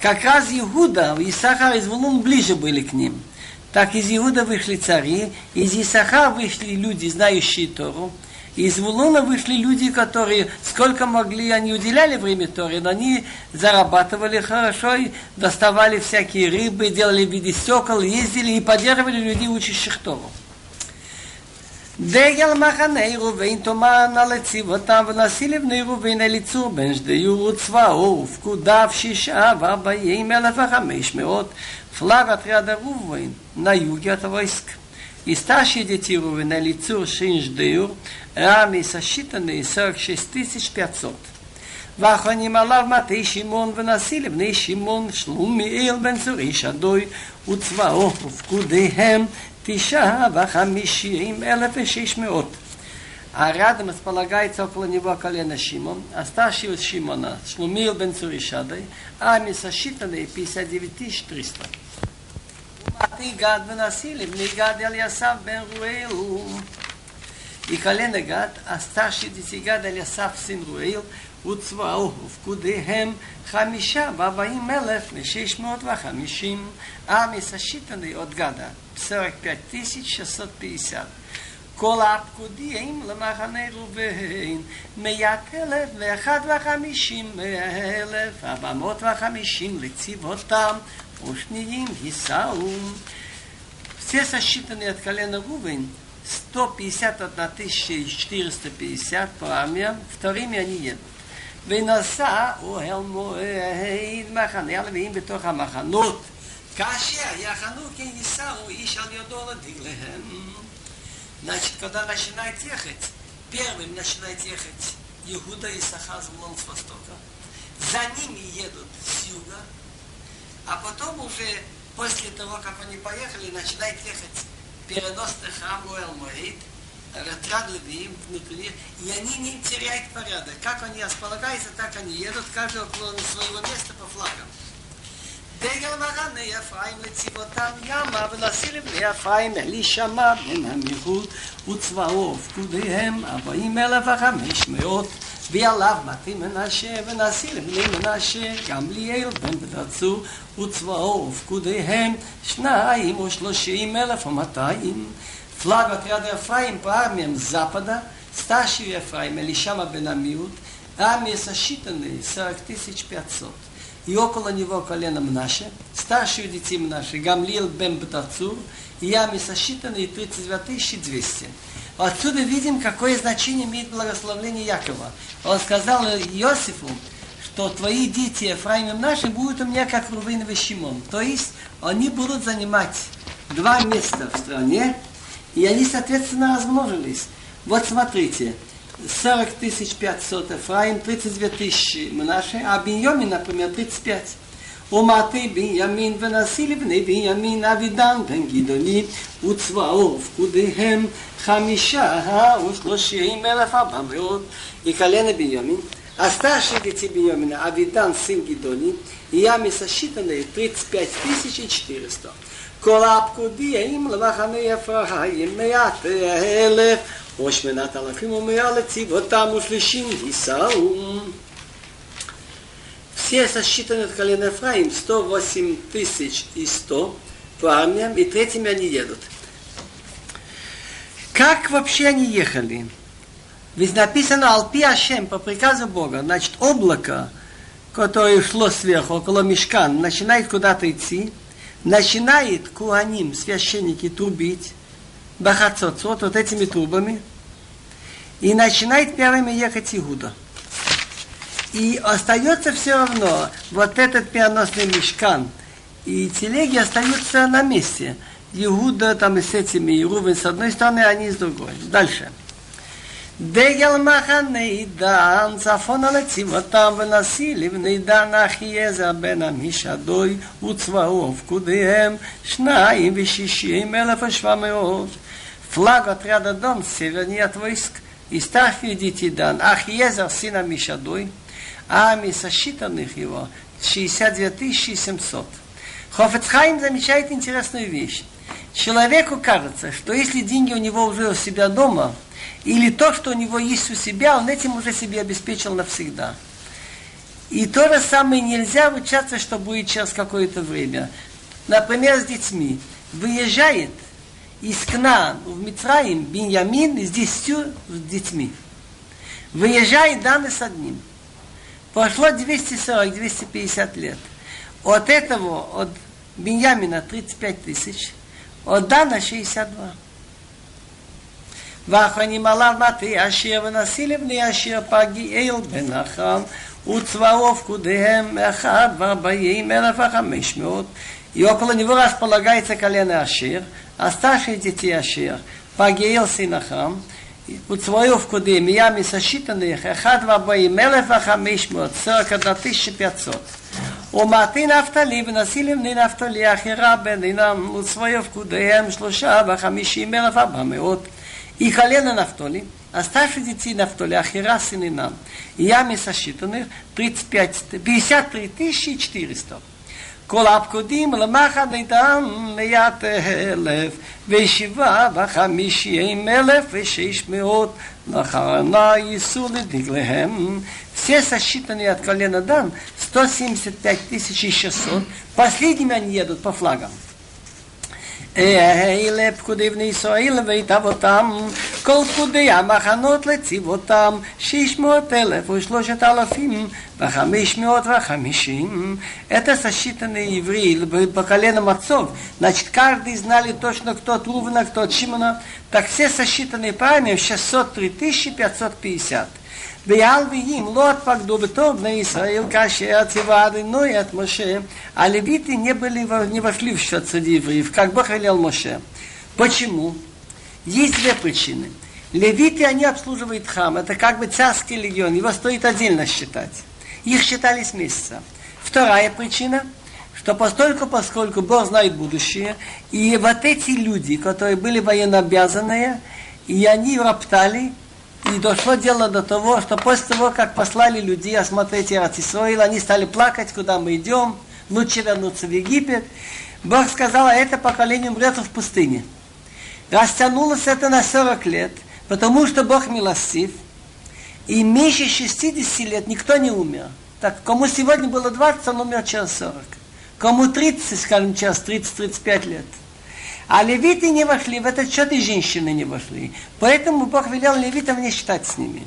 Как раз Иуда, Исахар и Звулун ближе были к ним – Так из Иуда вышли цари, из Исаха вышли люди, знающие Тору, из Вулуна вышли люди, которые сколько могли, они уделяли время Торе, но они зарабатывали хорошо, и доставали всякие рыбы, делали в виде стекол, ездили и поддерживали людей, учащих Тору. דגל מחנה ראובן תאמן על יציבותם ונשיא לבני ראובן אליצור בן שדיור וצבאו ופקודיו שישה וארבעים אלף וחמש מאות флаг отряда Рувен на юге от войск. И старшие датированы на лицу Шинждеюр, раны сосчитанные 46 500. ואחרונים עליו מטי שמעון ונשיא לבני שמעון שלומיאל בן צורי שדוי וצבאו ופקודיהם тиша вахамишим элефешишмеот. А рядом располагается около него колено Шимон, а старший от Шимона, Шлумил бен Цуришадой, ами сосчитанные 59 300. בת ניגד ונשיא לבניגד אליסף בן רואל יקלה נגד, עשתה שתציגד אליסף סין רואל וצבאו ופקודיהם חמישה וארבעים אלף ושש מאות וחמישים. עמיס השיטני עוד גדה, פסרק פרטיסית שסות פייסד. כל הפקודים למחנה ראובן, מיית אלף ואחת וחמישים אלף, ארבע מאות וחמישים לצבאותם ушним Исаум. Все сосчитанные от колена Рувен, 151 450 по армиям, вторыми они едут. ונסע אוהל מועד מחנה הלוויים בתוך המחנות. כאשר יחנו כן יישאו איש על ידו לדגליהם. Значит, когда начинает ехать, первым начинает ехать Иуда и Сахар с востока. За ними едут с юга, а потом уже после того, как они поехали, начинает ехать переносный храм Уэлмоид, отряд левиим внутри, и они не теряют порядок. Как они располагаются, так они едут, каждый около своего места по флагам. דגל מחנה אפרים לצבאותם ימה ונשיא לבני אפרים אלישמע בן עמיהוד וצבאו ופקודיהם ארבעים אלף וחמש מאות ועליו מתי מנשה ונשיא לבני מנשה גמליאל בן בדצור וצבאו ופקודיהם שניים ושלושים אלף ומאתיים флаг отряда Ефраим по армиям с запада, старший Ефраим Элишама бен Амиуд, армии сосчитанные 40 500. И около него колено Мнаше, старшие дети Мнаше, Гамлил бен Бтацур, и армии сосчитанные 32 200. Отсюда видим, какое значение имеет благословление Якова. Он сказал Иосифу, что твои дети Ефраим и Мнаше будут у меня как Рувин и Шимон. То есть они будут занимать два места в стране, и они, соответственно, размножились. Вот смотрите, 40 тысяч 500 Эфраим, 32 тысячи Мнаше, а Беньямин, например, 35. ומעטי בנימין ונשיא לבני בנימין אבידן בן גדעוני וצבאו ופקודיהם חמישה ושלושים אלף ארבע מאות יקלנה בנימין а старший дети Беньямина, Авидан, сын Гидони, и ями сосчитанные 35 400. כל הפקודים למחנה אפרים מאת אלף ושמונת אלפים ומאה לצבאותם ושלישים יישאו. Все сосчитаны от колена Ефраим 108 тысяч и 100 по армиям, и третьими они едут. Как вообще они ехали? Ведь написано Алпи Ашем по приказу Бога. Значит, облако, которое шло сверху, около мешкан, начинает куда-то идти, начинает куаним, священники, трубить, бахацоцот, вот этими трубами, и начинает первыми ехать Иуда. И остается все равно вот этот пианосный мешкан и телеги остаются на месте. Иуда там и с этими, и Рувен с одной стороны, а они с другой. Дальше. דגל מחנה דן, צפון על צבאותם ונשיא לבני דן אחיעזר בן עמישדוי וצבאו ופקודיהם שניים ושישים אלף ושבע מאות. Флаг отряда Дон, севернее от войск, и старших видите дан, Ахиезер, сын Амишадуй, а армии сосчитанных его 62 700. Хофецхайм замечает интересную вещь. Человеку кажется, что если деньги у него уже у себя дома, или то, что у него есть у себя, он этим уже себе обеспечил навсегда. И то же самое нельзя ручаться, что будет через какое-то время. Например, с детьми. Выезжает из Кнаан в Мицраим Биньямин с десятью детьми. Выезжает Даны с одним. Прошло 240-250 лет. От этого, от Беньямина 35 тысяч, от Дана 62. ואחרונים עליו מטה אשר ונשיא לבני אשר פגיעל בנחם וצבאו פקודיהם אחד וארבעים אלף וחמש מאות и около него располагается колено Ашир, а старшие дети Ашир, Пагиил Синахам, וצבאו פקודים, מימי сосчитанных, אחד וארבעים אלף וחמש מאות, сорок одна тысяча пятьсот. ומעטי נפתלי ונשיא לבני נפתלי אחרה בינם וצבאו פקודיהם שלושה וחמישים אלף ארבע מאות. И колено Нафтоли, оставшие детей Нафтоли, Ахира, сын Инам, и ями сосчитанных 35, 53 400. כל הפקודים למחד איתם מאת אלף ושבעה וחמישים אלף ושש מאות לאחרונה ייסעו לדגליהם. Все сосчитанные от колена Дан 175 600. Последними они едут по флагам. אלה פקודי בני ישראל ואת אבותם, כל פקודי המחנות לצבאותם, שש מאות אלף ושלושת אלפים וחמש מאות וחמישים. Это сосчитанные евреи по коленам отцов. Значит, каждый знали точно, кто Трувна, кто Чимона. Так все сосчитанные по армии 603 550. ויעלוויים לא התפקדו בתור בני ישראל כאשר ציווה אדינוי את משה, а левиты не, были, не вошли в счет среди евреев, как Бог велел Моше. Почему? Есть две причины. Левиты, они обслуживают храм, это как бы царский легион, его стоит отдельно считать. Их считали с месяца. Вторая причина, что постольку, поскольку Бог знает будущее, и вот эти люди, которые были военнообязанные, и они роптали, и дошло дело до того, что после того, как послали людей осмотреть Иерусалим, они стали плакать, куда мы идем, лучше вернуться в Египет. Бог сказал, а это поколение умрет в пустыне. Растянулось это на 40 лет, потому что Бог милостив, и меньше 60 лет никто не умер. Так, кому сегодня было 20, он умер через 40. Кому 30, скажем, через 30-35 лет. А левиты не вошли, в этот счет и женщины не вошли. Поэтому Бог велел левитам не считать с ними.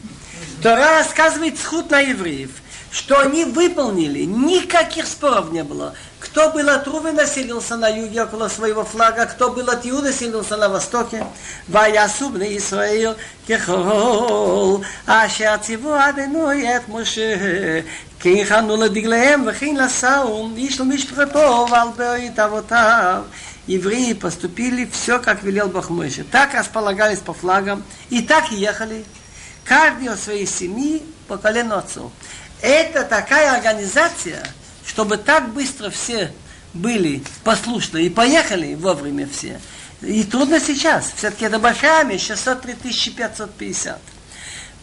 Тора рассказывает сход на евреев, что они выполнили, никаких споров не было. Кто был от Рувы населился на юге около своего флага, кто был от Иуда населился на востоке. ויעשו בני ישראל ככל אשר ציוו עדנו את משה כי הכנו לדגליהם וכן לשאום איש למשפחתו ועל בית אבותיו евреи поступили все, как велел Бог Мойше. Так располагались по флагам и так ехали. Каждый от своей семьи по колену отцов. Это такая организация, чтобы так быстро все были послушны и поехали вовремя все. И трудно сейчас. Все-таки это большая армия, 603 550.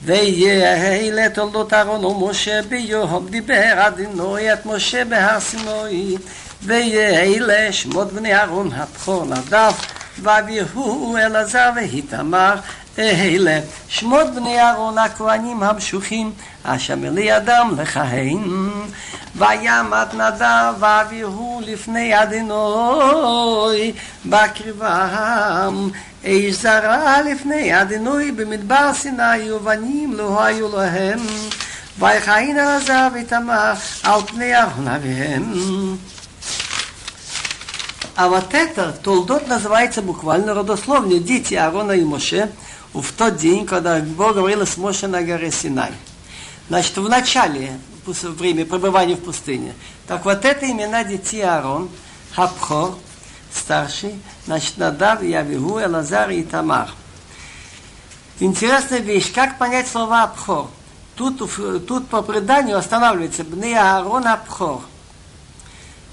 ויהי לתולדות אהרון ומשה ביום דיבר אדינוי את משה בהר סיני ויהי שמות בני אהרון הבכור נדב ואביהו אלעזר ואיתמר אלה שמות בני אהרון הכהנים המשוחים אשר מלידם לכהן. וימת נדב ואביהו לפני אדינוי בקרבם. איש זרע לפני אדינוי במדבר סיני ובנים לא היו להם. ויכהן אלעזר ותמר על פני אהרון אביהם А вот это, Толдот называется буквально родословно дети Аарона и Моше в тот день, когда Бог говорил с Моше на горе Синай. Значит, в начале времени пребывания в пустыне. Так вот это имена детей Аарон, Хабхор, старший, значит, Надав, Явигу, Элазар и Тамар. Интересная вещь, как понять слова Абхор. Тут, тут по преданию останавливается Бны Аарон Абхор.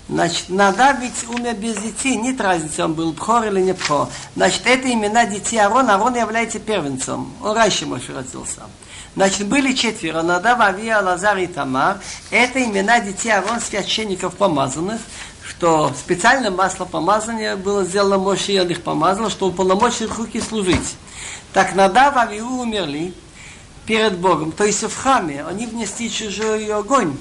Значит, Надав ведь умер без детей, нет разницы, он был Пхор или не Пхор. Значит, это имена детей Арона, Арон является первенцем. Он раньше Моше родился. Значит, были четверо, Надав, Авия, Лазар и Тамар. Это имена детей Арон, священников помазанных, что специально масло помазания было сделано Моше, и он их помазал, чтобы уполномочить руки служить. Так Надав, Авиу умерли перед Богом, то есть в храме, они внесли чужой огонь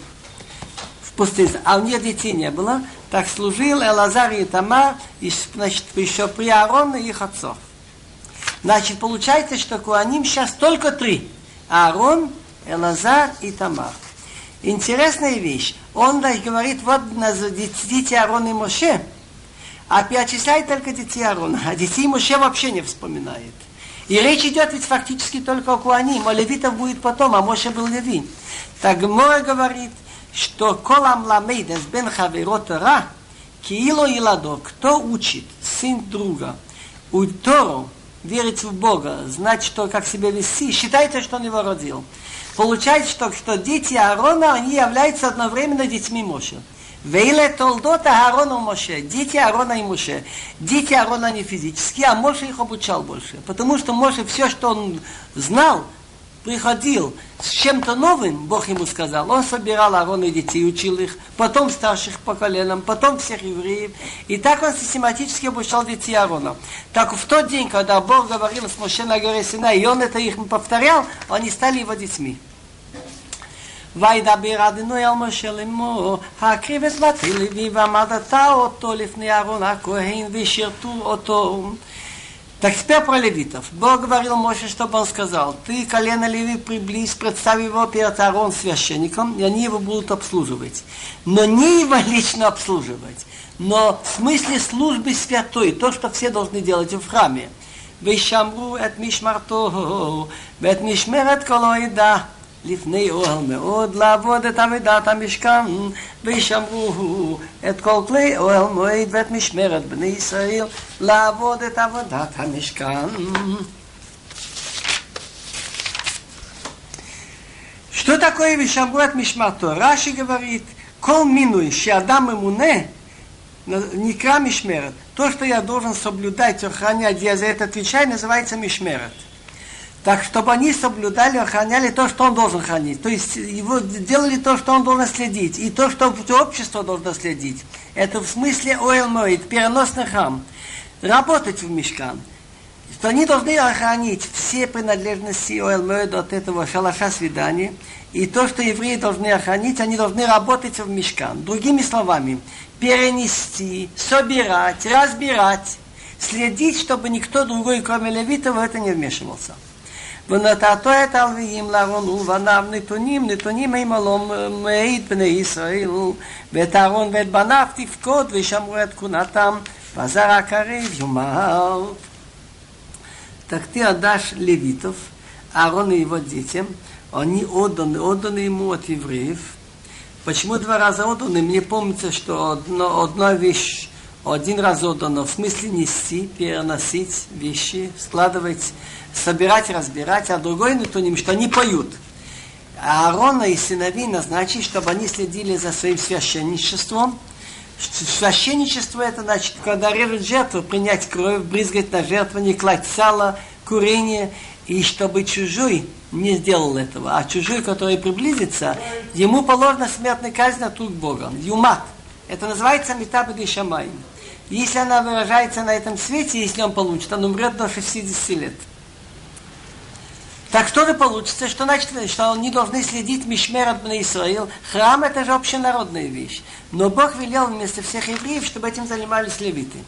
пустыне, а у нее детей не было, так служил Элазар и Тамар, и, значит, еще при Аароне их отцов. Значит, получается, что Куаним сейчас только три. Аарон, Элазар и Тамар. Интересная вещь. Он даже говорит, вот дети Аарона и Моше, а перечисляет только детей Аарона, а детей Моше вообще не вспоминает. И речь идет ведь фактически только о Куаним, а левитов будет потом, а Моше был левин. Так Гмора говорит, что колам ламейдес бен хаверот ра, киило иладо, кто учит сын друга, у Тору верить в Бога, знать, что как себя вести, считайте, что он его родил. Получается, что, что дети Аарона, они являются одновременно детьми Моше. Вейле толдота Аарона Моше. Дети Аарона и Моше. Дети Аарона не физические, а Моше их обучал больше. Потому что Моше все, что он знал, приходил с чем-то новым, Бог ему сказал, он собирал Аарона и детей, учил их, потом старших по коленам, потом всех евреев. И так он систематически обучал детей Аарона. Так в тот день, когда Бог говорил с Моше на горе Сина, и он это их повторял, они стали его детьми. וידבר אדינוי על משה לאמור, הקריב את בתי לוי ועמדת אותו לפני אהרון הכהן ושירתו אותו. Так теперь про левитов. Бог говорил Моше, чтобы он сказал, ты колено леви приблизь, представь его перед Аарон священником, и они его будут обслуживать. Но не его лично обслуживать, но в смысле службы святой, то, что все должны делать в храме. Вишамру эт мишмарту, вет мишмерет колоида. לפני אוהל מאוד לעבוד את עבודת המשכן וישמרו את כל כלי אוהל מועד ואת משמרת בני ישראל לעבוד את עבודת המשכן. Что такое вишамру от мишмарто? Раши говорит, кол минуй, адам имуне, некра мишмерет. То, что я должен соблюдать, охранять, я за это отвечаю, называется мишмерет. Так, чтобы они соблюдали, охраняли то, что он должен хранить. То есть его делали то, что он должен следить. И то, что общество должно следить. Это в смысле ойл моид, переносный храм. Работать в мешкан. Что они должны охранить все принадлежности ойл моид от этого шалаша свидания. И то, что евреи должны охранить, они должны работать в мешкан. Другими словами, перенести, собирать, разбирать, следить, чтобы никто другой, кроме левитов, в это не вмешивался. ונתתו את הלוויים לארון ובניו נתונים, נתונים הם הלום מעיד בני ישראל, ואת אהרון ואת בניו תפקוד וישמרו את כהונתם, והזר הקריב יאמר. Так ты отдашь левитов, Аарон и его детям, они отданы, отданы ему от евреев. Почему два раза отданы? Мне помнится, что одно, одна вещь один раз отдано в смысле нести, переносить вещи, складывать собирать, разбирать, а другой нетуним, что они поют. А Аарона и сыновей назначить, чтобы они следили за своим священничеством. Священничество это значит, когда режут жертву, принять кровь, брызгать на жертву, не класть сало, курение, и чтобы чужой не сделал этого, а чужой, который приблизится, ему положена смертная казнь от рук Бога. Юмат. Это называется метабеды шамай. Если она выражается на этом свете, если он получит, он умрет до 60 лет. Так что же получится, что значит, что они должны следить Мишмер от Израил. Храм это же общенародная вещь. Но Бог велел вместо всех евреев, чтобы этим занимались левиты.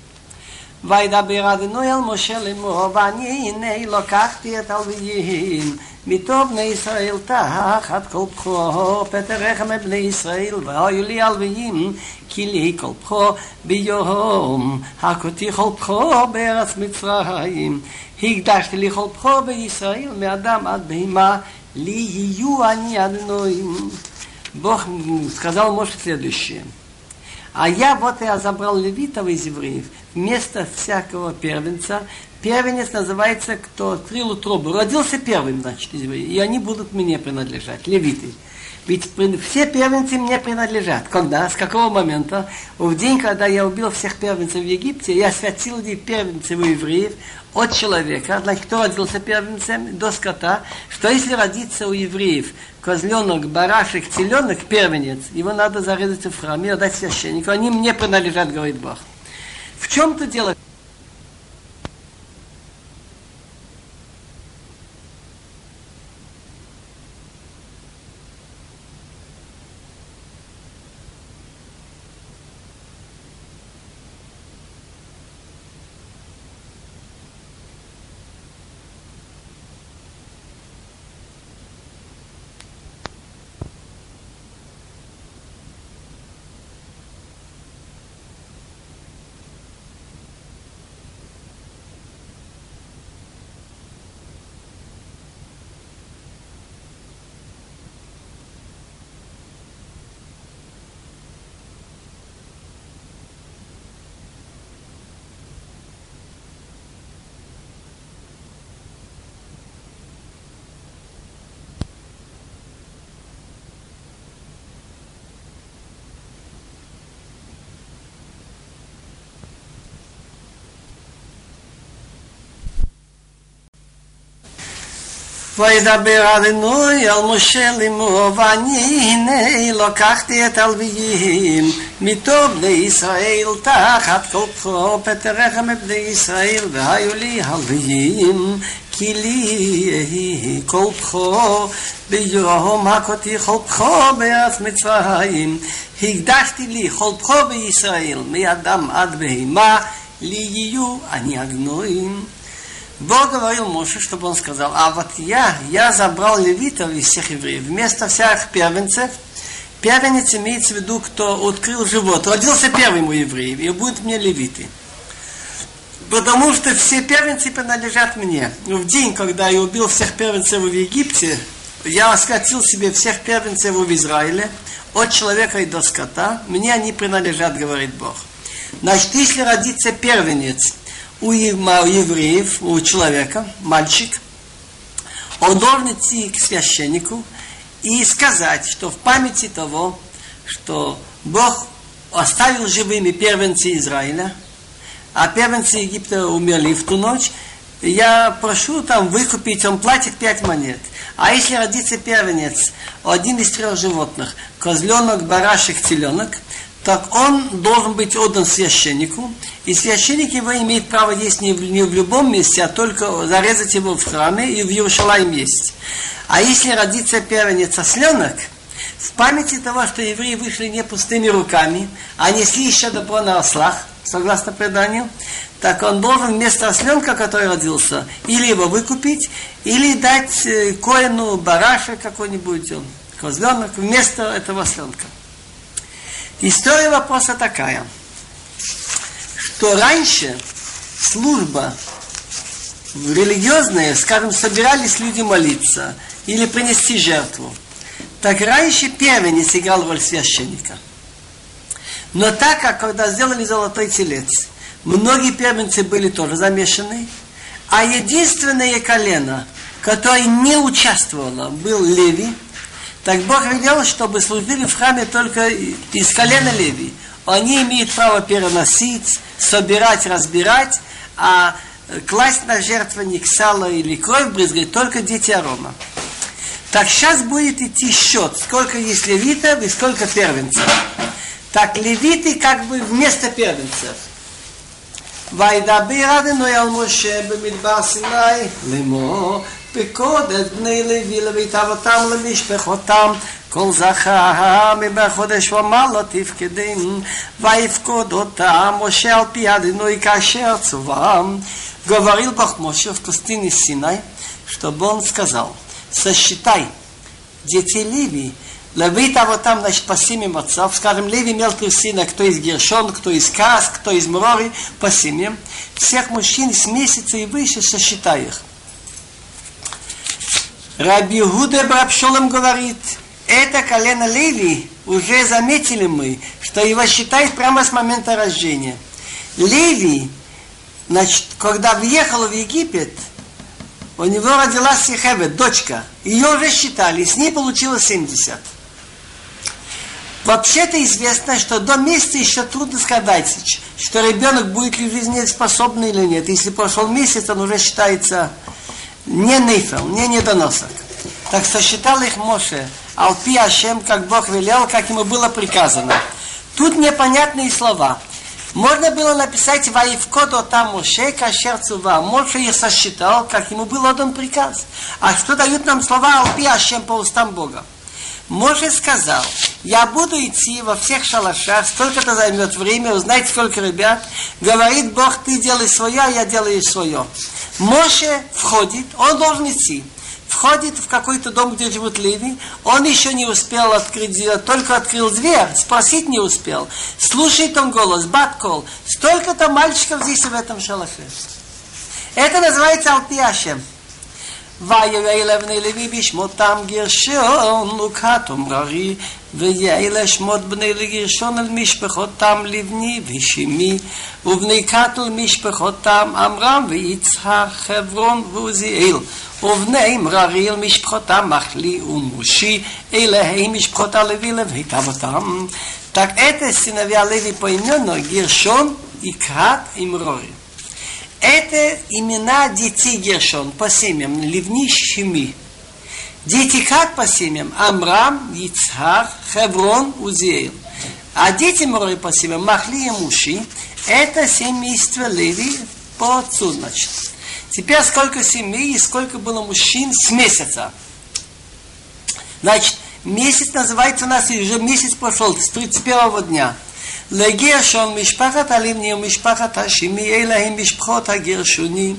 וידבר אדוני אל משה לאמור, ואני הנה לקחתי את הלוויים מטוב בני ישראל תחת כל בכור, פטר רחם בני ישראל, והיו לי הלוויים, כי לי כל בכור ביום, הכותי כל בכור בארץ מצרים. הקדשתי לי כל בכור בישראל, מאדם עד בהמה, לי יהיו אני אדנועים. Бог сказал Моше следующее. А я вот я забрал левитов из евреев, вместо всякого первенца. Первенец называется, кто открыл трубу. Родился первым, значит, из евреев. И они будут мне принадлежать, левиты. Ведь все первенцы мне принадлежат. Когда? С какого момента? В день, когда я убил всех первенцев в Египте, я святил первенцев у евреев от человека. Значит, кто родился первенцем? До скота. Что если родиться у евреев козленок, барашек, теленок, первенец, его надо зарезать в храме отдать священнику. Они мне принадлежат, говорит Бог. В чем-то дело? וידבר אדינוי על משה לימו ואני הנה לקחתי את הלוויים מטוב בני ישראל תחת כל כוחו פטריך מבני ישראל והיו לי הלוויים כי לי יהי כל כוחו ביום הכותי כל כוחו בארץ מצרים. הקדשתי לי כל כוחו בישראל מאדם עד בהמה לי יהיו אני הגנועים Бог говорил Моше, чтобы он сказал, а вот я, я забрал левитов из всех евреев, вместо всех первенцев, первенец имеется в виду, кто открыл живот, родился первым у евреев, и будут мне левиты. Потому что все первенцы принадлежат мне. В день, когда я убил всех первенцев в Египте, я скатил себе всех первенцев в Израиле, от человека и до скота, мне они принадлежат, говорит Бог. Значит, если родится первенец – у евреев, у человека, мальчик, он должен идти к священнику и сказать, что в памяти того, что Бог оставил живыми первенцы Израиля, а первенцы Египта умерли в ту ночь, я прошу там выкупить, он платит пять монет. А если родится первенец, один из трех животных, козленок, барашек, теленок, так он должен быть отдан священнику, и священник его имеет право есть не в, не в любом месте, а только зарезать его в храме и в Иерушалайм есть. А если родится первенец осленок, в памяти того, что евреи вышли не пустыми руками, а несли еще добро на ослах, согласно преданию, так он должен вместо осленка, который родился, или его выкупить, или дать э, коину бараша какой-нибудь, козленок, вместо этого осленка. История вопроса такая, что раньше служба религиозная, скажем, собирались люди молиться или принести жертву. Так раньше первенец играл роль священника. Но так как когда сделали золотой телец, многие первенцы были тоже замешаны, а единственное колено, которое не участвовало, был Леви – так Бог велел, чтобы служили в храме только из колена Леви. Они имеют право переносить, собирать, разбирать, а класть на жертвенник сало или кровь брызгать только дети Арома. Так сейчас будет идти счет, сколько есть левитов и сколько первенцев. Так левиты как бы вместо первенцев. וידבר אדוני על משה במדבר סיני לאמור פקוד את בני לוי לבית אבותם למשפחותם כל זכר מבחודש ומעלה תפקדם ויפקוד אותם משה על פי אדוני כאשר צובם говорил Бог Моше в пустыне Синай, чтобы он сказал, сосчитай детей Ливии, Леви того там, значит, по семьям отцов, скажем, Леви мелких сына, кто из Гершон, кто из Кас, кто из Мрори, по семьям, всех мужчин с месяца и выше сосчитай их. Раби Гуда Брабшолом говорит, это колено Леви, уже заметили мы, что его считают прямо с момента рождения. Леви, значит, когда въехал в Египет, у него родилась Сихевет, дочка. Ее уже считали, с ней получилось 70. Вообще-то известно, что до месяца еще трудно сказать, что ребенок будет ли жизнеспособный или нет. Если прошел месяц, он уже считается не нейфел, не недоносок. Так что считал их Моше, Алпи Ашем, как Бог велел, как ему было приказано. Тут непонятные слова. Можно было написать Ваивкодо там Моше, Кашер Цува. Моше их сосчитал, как ему был отдан приказ. А что дают нам слова Алпи Ашем по устам Бога? Моше сказал, я буду идти во всех шалашах, сколько это займет время, узнать сколько ребят. Говорит Бог, ты делай свое, а я делаю свое. Моше входит, он должен идти входит в какой-то дом, где живут Леви, он еще не успел открыть, только открыл дверь, спросить не успел. Слушает он голос, баткол, столько-то мальчиков здесь в этом шалаше. Это называется Алтиашем. ויהיו אלה בני לוי בשמותם גרשון וכתום ררי אלה שמות בני לגרשון אל משפחותם לבני ושמי ובני כת אל משפחותם עמרם ויצהר חברון ועוזיאל. ובני מררי אל משפחותם מחלי ומושי אלה הם משפחות הלוי לבית אבותם תקעת סינבי הלוי פה עניינו גרשון יקרת עם Это имена детей Гершон по семьям, Ливни, Шими. Дети как по семьям? Амрам, Ицхар, Хеврон, Узиэль. А дети Моры по семьям, Махли и Муши, это семейство Леви по отцу, значит. Теперь сколько семей и сколько было мужчин с месяца. Значит, месяц называется у нас, уже месяц пошел, с 31 дня. לגירשון משפחת הלימני ומשפחת השימי, אלה הם משפחות הגרשונים,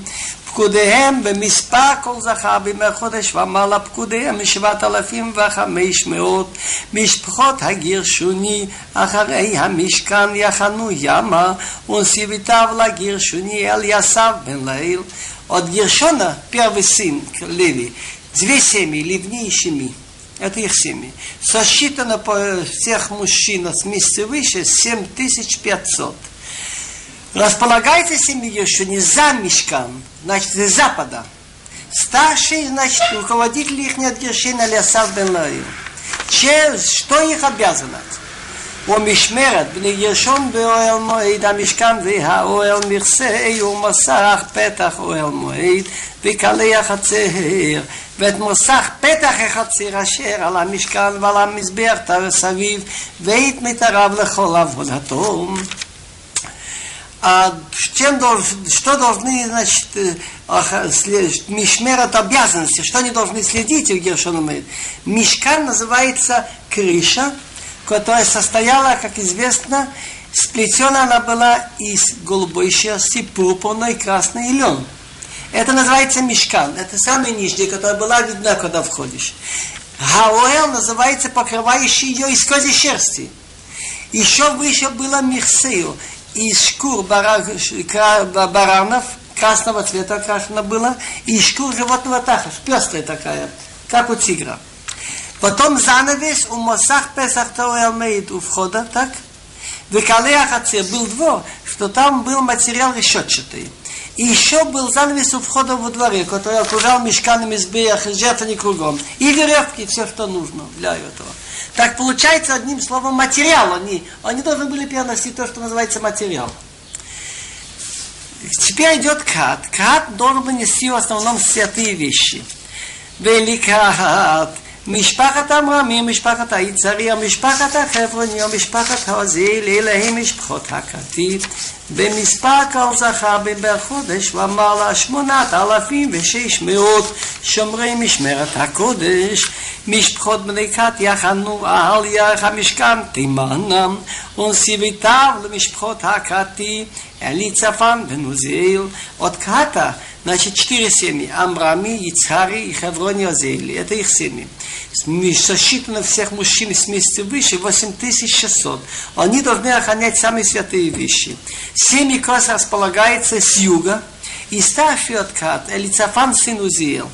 פקודיהם במספר כל זכר בימי חודש ומעלה פקודיהם משבעת אלפים וחמש מאות משפחות הגרשוני אחרי המשכן יחנו ימה ונסיבותיו לגרשוני אל יסב בן ליל עוד גרשונה פר וסין לילי. צבי סמי לבני שמי. Это их семьи. Сосчитано по всех мужчин с месяца выше 7500. Располагается семья еще не за мешкан, значит, из запада. Старший, значит, руководитель их от Гершина Лясав бен Лаил. Что их обязано? ומשמרת בני גרשון באוהל מועד המשכן והאוהל מכסה ומסך פתח אוהל מועד וקלי החצר ואת מוסך פתח החציר אשר על המשכן ועל המזבח סביב ואת מיתריו לכל עבודתו. А чем должен, что должны, значит, мишмер это обязанности, что они должны следить у Гершона Мишкан называется крыша, которая состояла, как известно, сплетена она была из голубой шерсти, пурпурной, красной и лен. Это называется мешкан. Это самый нижний, который была видна, когда входишь. Хауэл называется покрывающий ее из козьей шерсти. Еще выше было михсею. Из шкур баранов, красного цвета окрашено было, и шкур животного тахаш, пестрая такая, как у тигра. Потом занавес у Мосах Песах Тоэлмейд у входа, так? В Калеахаце был двор, что там был материал решетчатый. И еще был занавес у входа во дворе, который окружал мешканами сбеях, жертвенник кругом. И веревки, все, что нужно для этого. Так получается, одним словом, материал. Они, они должны были переносить то, что называется материал. Теперь идет кат. Кат должен нести в основном святые вещи. Великат. משפחת עמרמי, משפחת היצרי, משפחת החברוני, משפחת העוזיל, אלה משפחות הכתית. במספר כל זכר בחודש ומעלה שמונת אלפים ושש מאות שומרי משמרת הקודש. משפחות בני כת יחנו על ירך המשכן תימנם, ונסיביתיו למשפחות הכתי, Лицафан, Венузеил. От Ката, значит, четыре семьи. Амрами, Ицхари и Хеврони Озеили. Это их семьи. Сосчитано всех мужчин с месяца выше 8600. Они должны охранять самые святые вещи. Семьи Кос располагается с юга. И Стафиот Кат, Элицафан сын Узиил.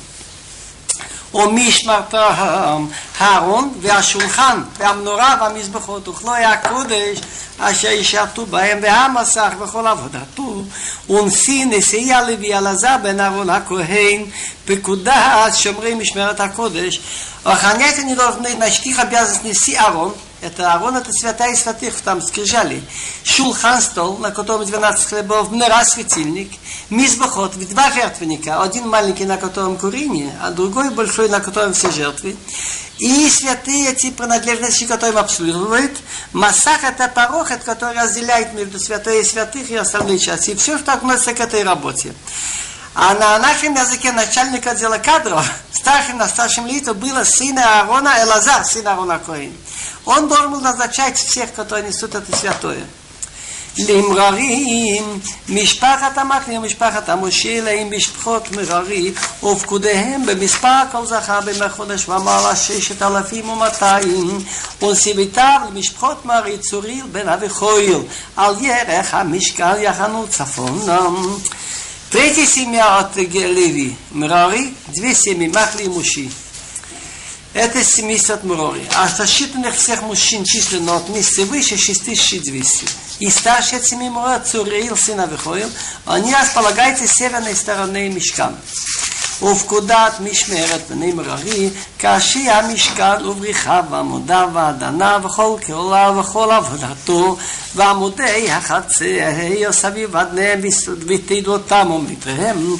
ומשנתם הארון והשולחן והמנורה והמזבחות וכלוי הקודש אשר ישרתו בהם והמסך וכל עבודתו ונשיא נשיאי הלוי אלעזר בן אהרון הכהן פקודת שומרי משמרת הקודש וחנית נדולת נשכיחה ביאזס נשיא אהרון это Аарон, это святая святых, там скрижали. Шулхан стол, на котором 12 хлебов, мнора светильник, мизбахот, два жертвенника, один маленький, на котором курение, а другой большой, на котором все жертвы. И святые эти принадлежности, которые обслуживают. Масах это порохет, который разделяет между святые и святых и остальные части. И все, что относится к этой работе. А на нашем языке начальника отдела кадров, старшим на старшем лице, было сына Аарона Элазар, сын Аарона Коин. Он должен был назначать всех, которые несут это святое. למררים, משפחת המחנה ומשפחת המושיל עם משפחות מררי, ופקודיהם במספר כל זכה בימי חודש ומעלה ששת אלפים ומאתיים, ונסיביתיו למשפחות מרי צוריל בן אביכויל, על ירך המשקל יחנו צפונם. Третья семья от Леви, Мрари, две семьи, Махли и Муши. Это семейство от. А сосчитанных всех мужчин численно от месяца выше 6200. И старший от семьи Мрори, Цуреил, сын Авихоил, они располагаются с северной стороны Мешкана. ופקודת משמרת בני מררי, כאשי המשקל ובריחה ועמודה ועדנה וכל כעולה וכל עבודתו, ועמודי החצר סביב אדניהם ותדותם ומקריהם.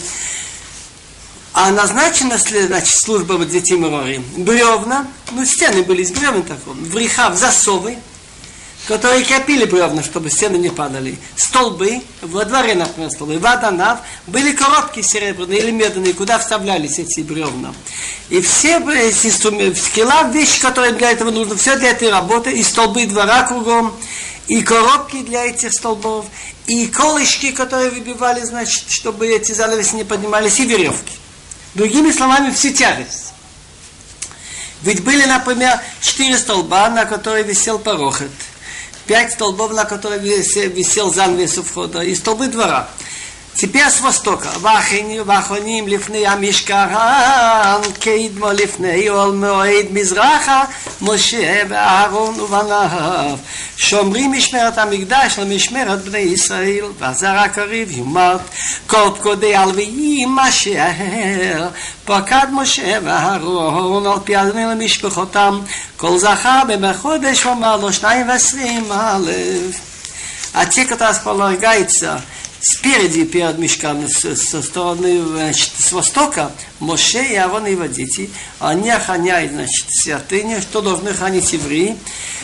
А назначена значит, служба вот детей Мурори. Бревна, ну стены были из бревен такого, вреха в засовы, которые крепили бревна, чтобы стены не падали. Столбы, во дворе, например, столбы, ваданав, были коробки серебряные или медные, куда вставлялись эти бревна. И все эти инструменты, скилла, вещи, которые для этого нужны, все для этой работы, и столбы двора кругом, и коробки для этих столбов, и колышки, которые выбивали, значит, чтобы эти занавеси не поднимались, и веревки. Другими словами, всю тяжесть. Ведь были, например, четыре столба, на которые висел порохет – пять столбов, на которых висел занавес у входа, и столбы двора. Теперь с востока. ואחרונים לפני המשכן, קדמו לפני עול מועד מזרחה, משה ואהרון ובניו. שומרים משמרת המקדש למשמרת בני ישראל, והזר הקריב יומת, כל פקודי הלוויים אשר פקד משה ואהרון על פי אדוני למשפחותם, כל זכה בחודש ואמר לו שניים ועשרים אלף. А те, кто располагается спереди перед мешками, со стороны, значит, с востока, Моше и Аарон и дети, они охраняют, значит, святыню, что должны хранить евреи,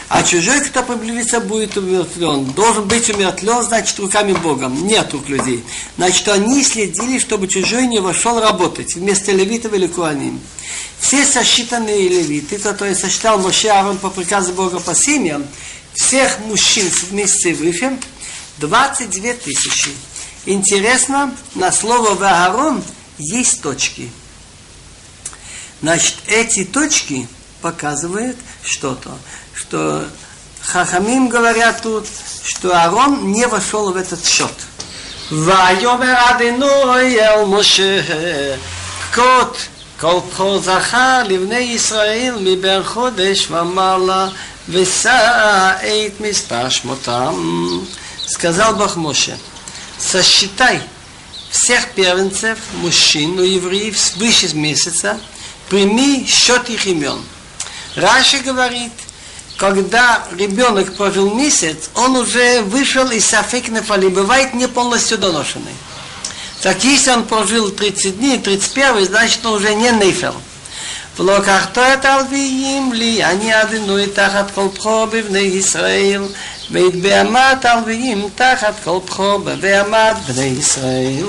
а чужой, кто приблизится, будет умертвлен. Должен быть умертвлен, значит, руками Богом, не от рук людей. Значит, они следили, чтобы чужой не вошел работать вместо левитов или куаним. Все сосчитанные левиты, которые сосчитал Моше Аарон по приказу Бога по семьям, всех мужчин вместе выше, 22 тысячи. Интересно, на слово «Вагарон» есть точки. Значит, эти точки показывают что-то, что Хахамим говорят тут, что Арон не вошел в этот счет. ויאמר אדינוי אל משה, כות כל בכור זכר לבני ישראל מבין חודש ומעלה ושא את מספר שמותם. Сказал Бог Моше, сосчитай всех первенцев, мужчин, у евреев свыше месяца, прими счет их имен. Раши говорит, когда ребенок прожил месяц, он уже вышел из Сафек Нефали, бывает не полностью доношенный. Так если он прожил 30 дней, 31, значит он уже не Нефел. ולוקחתו את הלוויים לי, אני אדינוי תחת כל בכור בבני ישראל, ואת בהמת הלוויים תחת כל בכור בבהמת בני ישראל.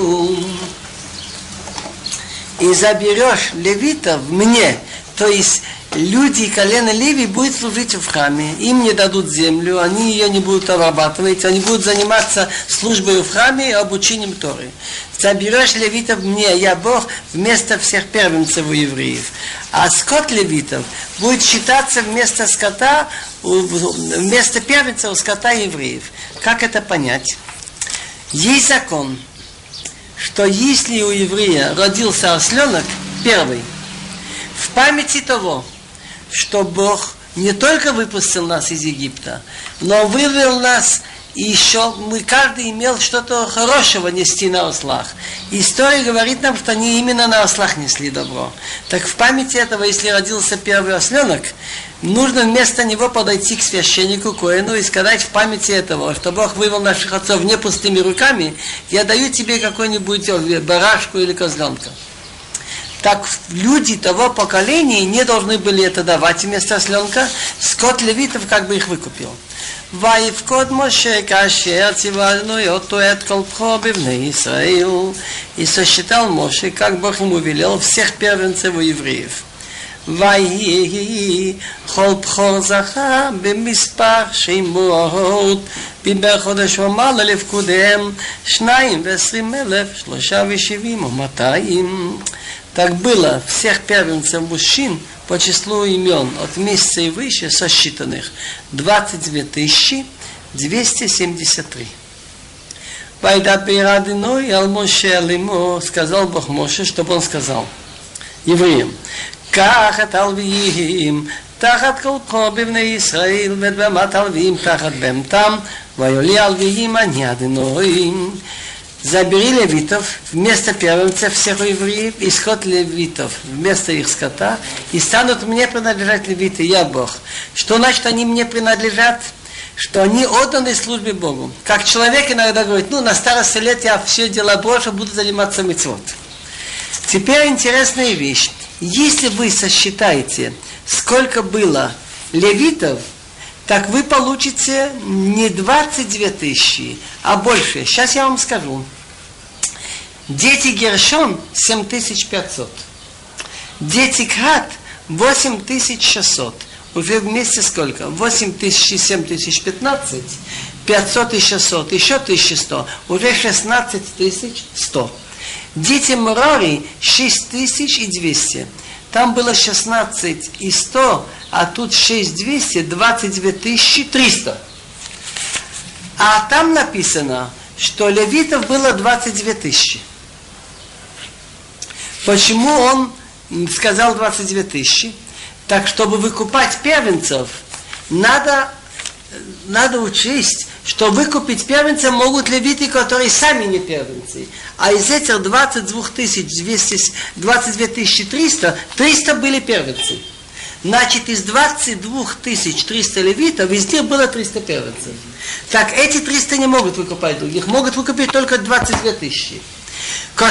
И заберешь левитов мне, то есть люди колена Леви будут служить в храме. Им не дадут землю, они ее не будут обрабатывать, они будут заниматься службой в храме и обучением Торы. Заберешь левитов мне, я Бог, вместо всех первенцев у евреев. А скот левитов будет считаться вместо скота, вместо первенцев у скота евреев. Как это понять? Есть закон, что если у еврея родился осленок, первый – в памяти того, что Бог не только выпустил нас из Египта, но вывел нас и еще мы каждый имел что-то хорошего нести на ослах. История говорит нам, что они именно на ослах несли добро. Так в памяти этого, если родился первый осленок, нужно вместо него подойти к священнику Коэну и сказать в памяти этого, что Бог вывел наших отцов не пустыми руками, я даю тебе какой-нибудь барашку или козленка Так люди того поколения не должны были это давать вместо осленка. Скот левитов как бы их выкупил. ויפקוד משה כאשר ציוונו אותו את כל בכור בבני ישראל. И сосчитал Моше, как Бог ему велел, всех первенцев у евреев. ויהי כל בכור זכה במספר שמות דיבר חודש ומעלה לפקודיהם שניים ועשרים אלף שלושה ושבעים ומאתיים Так было всех первенцев мужчин по числу имен от месяца и выше сосчитанных 22 тысячи 273. Вайдабир Адиной Ал Моше Алимо, сказал Бог Моше, чтобы он сказал евреям, קח את הלוויים תחת כל בבני ישראל ואת בהמת הלוויים תחת בהמתם ויולי הלוויים אני אדינוים Забери левитов вместо первенцев всех евреев, исход левитов вместо их скота, и станут мне принадлежать левиты, я Бог. Что значит они мне принадлежат? Что они отданы службе Богу. Как человек иногда говорит, ну, на старости лет я все дела брошу, буду заниматься митцвот. Теперь интересная вещь. Если вы сосчитаете, сколько было левитов так вы получите не 22 тысячи, а больше. Сейчас я вам скажу. Дети Гершон 7500. Дети Кхат 8600. Уже вместе сколько? 8 тысяч и 7 тысяч 15. 500 и 600. Еще 1100. Уже 16 тысяч 100. Дети Мурори 6200. Там было 16 и 100, а тут 6200, 22 300. А там написано, что левитов было 22 тысячи. Почему он сказал 22 тысячи? Так, чтобы выкупать первенцев, надо, надо учесть, что выкупить первенца могут левиты, которые сами не первенцы. А из этих 22 200, 22 300, 300 были первенцы. Значит, из 22 300 левитов, из них было 300 первенцев. Так, эти 300 не могут выкупать других, могут выкупить только 22 тысячи.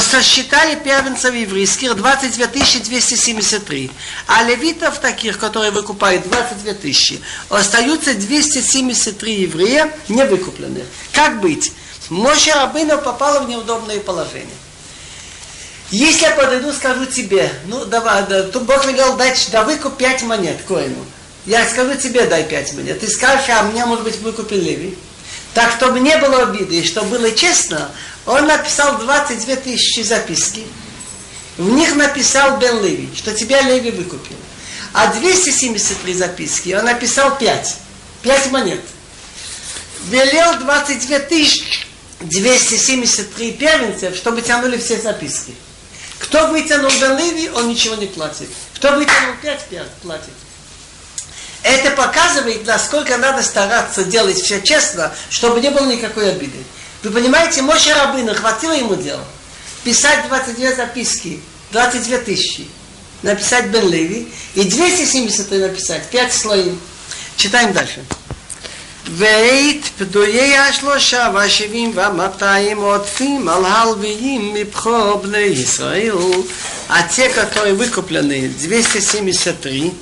Сосчитали первенцев еврейских 22 273. А левитов таких, которые выкупают 22 тысячи, остаются 273 еврея не выкупленные. Как быть? Моше Рабына попала в неудобное положение. Если я подойду, скажу тебе, ну давай, да, то Бог велел дать, да выкуп 5 монет коину. Я скажу тебе, дай 5 монет. Ты скажешь, а мне, может быть, выкупил Леви. Так, чтобы не было обиды, и чтобы было честно, он написал 22 тысячи записки. В них написал Бен Леви, что тебя Леви выкупил. А 273 записки он написал 5. 5 монет. Велел 22 тысячи 273 первенцев, чтобы тянули все записки. Кто вытянул Бен Леви, он ничего не платит. Кто вытянул 5, 5 платит. Это показывает, насколько надо стараться делать все честно, чтобы не было никакой обиды. Вы понимаете, Моше Рабына, хватило ему дела. Писать 22 записки, 22 тысячи. Написать Бен Леви. И 270 написать, 5 слоев. Читаем дальше. ואת פדויי השלושה והשבעים והמאתיים עוטפים על הלוויים מבכור בני ישראל, а те, которые выкуплены, 273,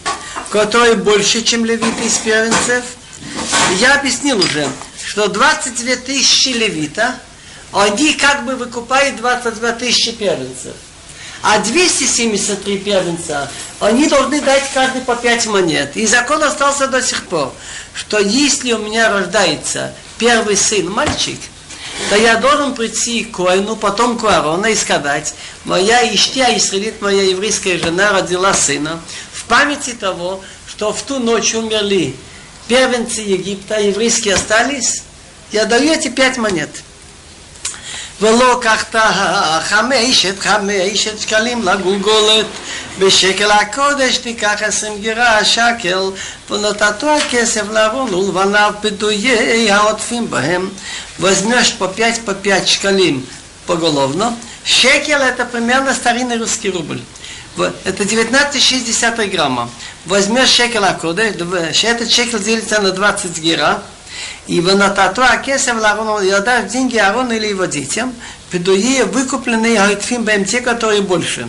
которые больше, чем левиты из первенцев, я объяснил уже, что 22 тысячи левита, они как бы выкупают 22 тысячи первенцев. А 273 первенца, они должны дать каждый по 5 монет. И закон остался до сих пор, что если у меня рождается первый сын, мальчик, то я должен прийти к Коину, потом к Аарона и сказать, моя Иштия, Исраилит, моя еврейская жена родила сына, в памяти того, что в ту ночь умерли первенцы Египта, еврейские остались, я даю эти пять монет. ולא קחת חמשת חמשת שקלים לגולגולת בשקל הקודש תיקח עשרים גירה שקל ונתתו הכסף לארון ולבניו פדויי העוטפים בהם возьмешь по 5 по 5 шкалим поголовно шекел это примерно старинный русский рубль это 19,6 грамма. Возьмешь шекел акодеш, этот шекел делится на 20 гера, и в натату акесев ларону, и отдашь деньги Арону или его детям, педуи выкупленные гайтфим бэм те, которые больше.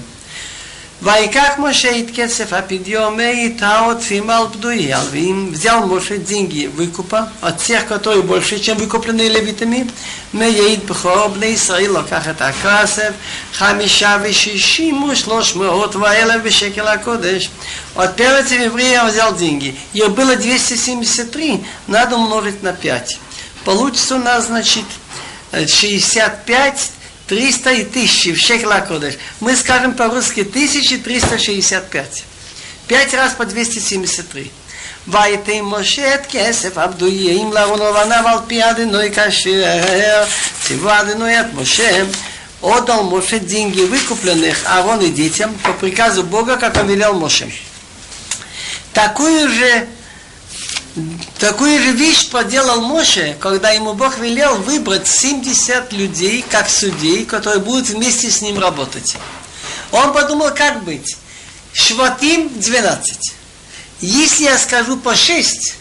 Вайках Мошейт Кесев Апидьоме и Таот Фимал Бдуял. И взял Моше деньги выкупа от тех, которые больше, чем выкупленные левитами. Меейт Бхобне Исраил Локахет Акасев Хамиша Вишишим Ушлош Меот Ваэлев Вишекела Кодеш. От перца еврея взял деньги. Ее было 273, надо умножить на 5. Получится у нас, значит, 65 300 и 1000 в шекла кодеш. Мы скажем по-русски 1365. Пять раз по 273. ויתן משה את כסף עבדויים לארונובניו על פי אדינוי כאשר ציוו אדינוי את משה отдал Моше деньги выкупленных Аарон и детям по приказу Бога, как он велел Моше. Такую же Такую же вещь проделал Моше, когда ему Бог велел выбрать 70 людей, как судей, которые будут вместе с ним работать. Он подумал, как быть. Шватим 12. Если я скажу по 6,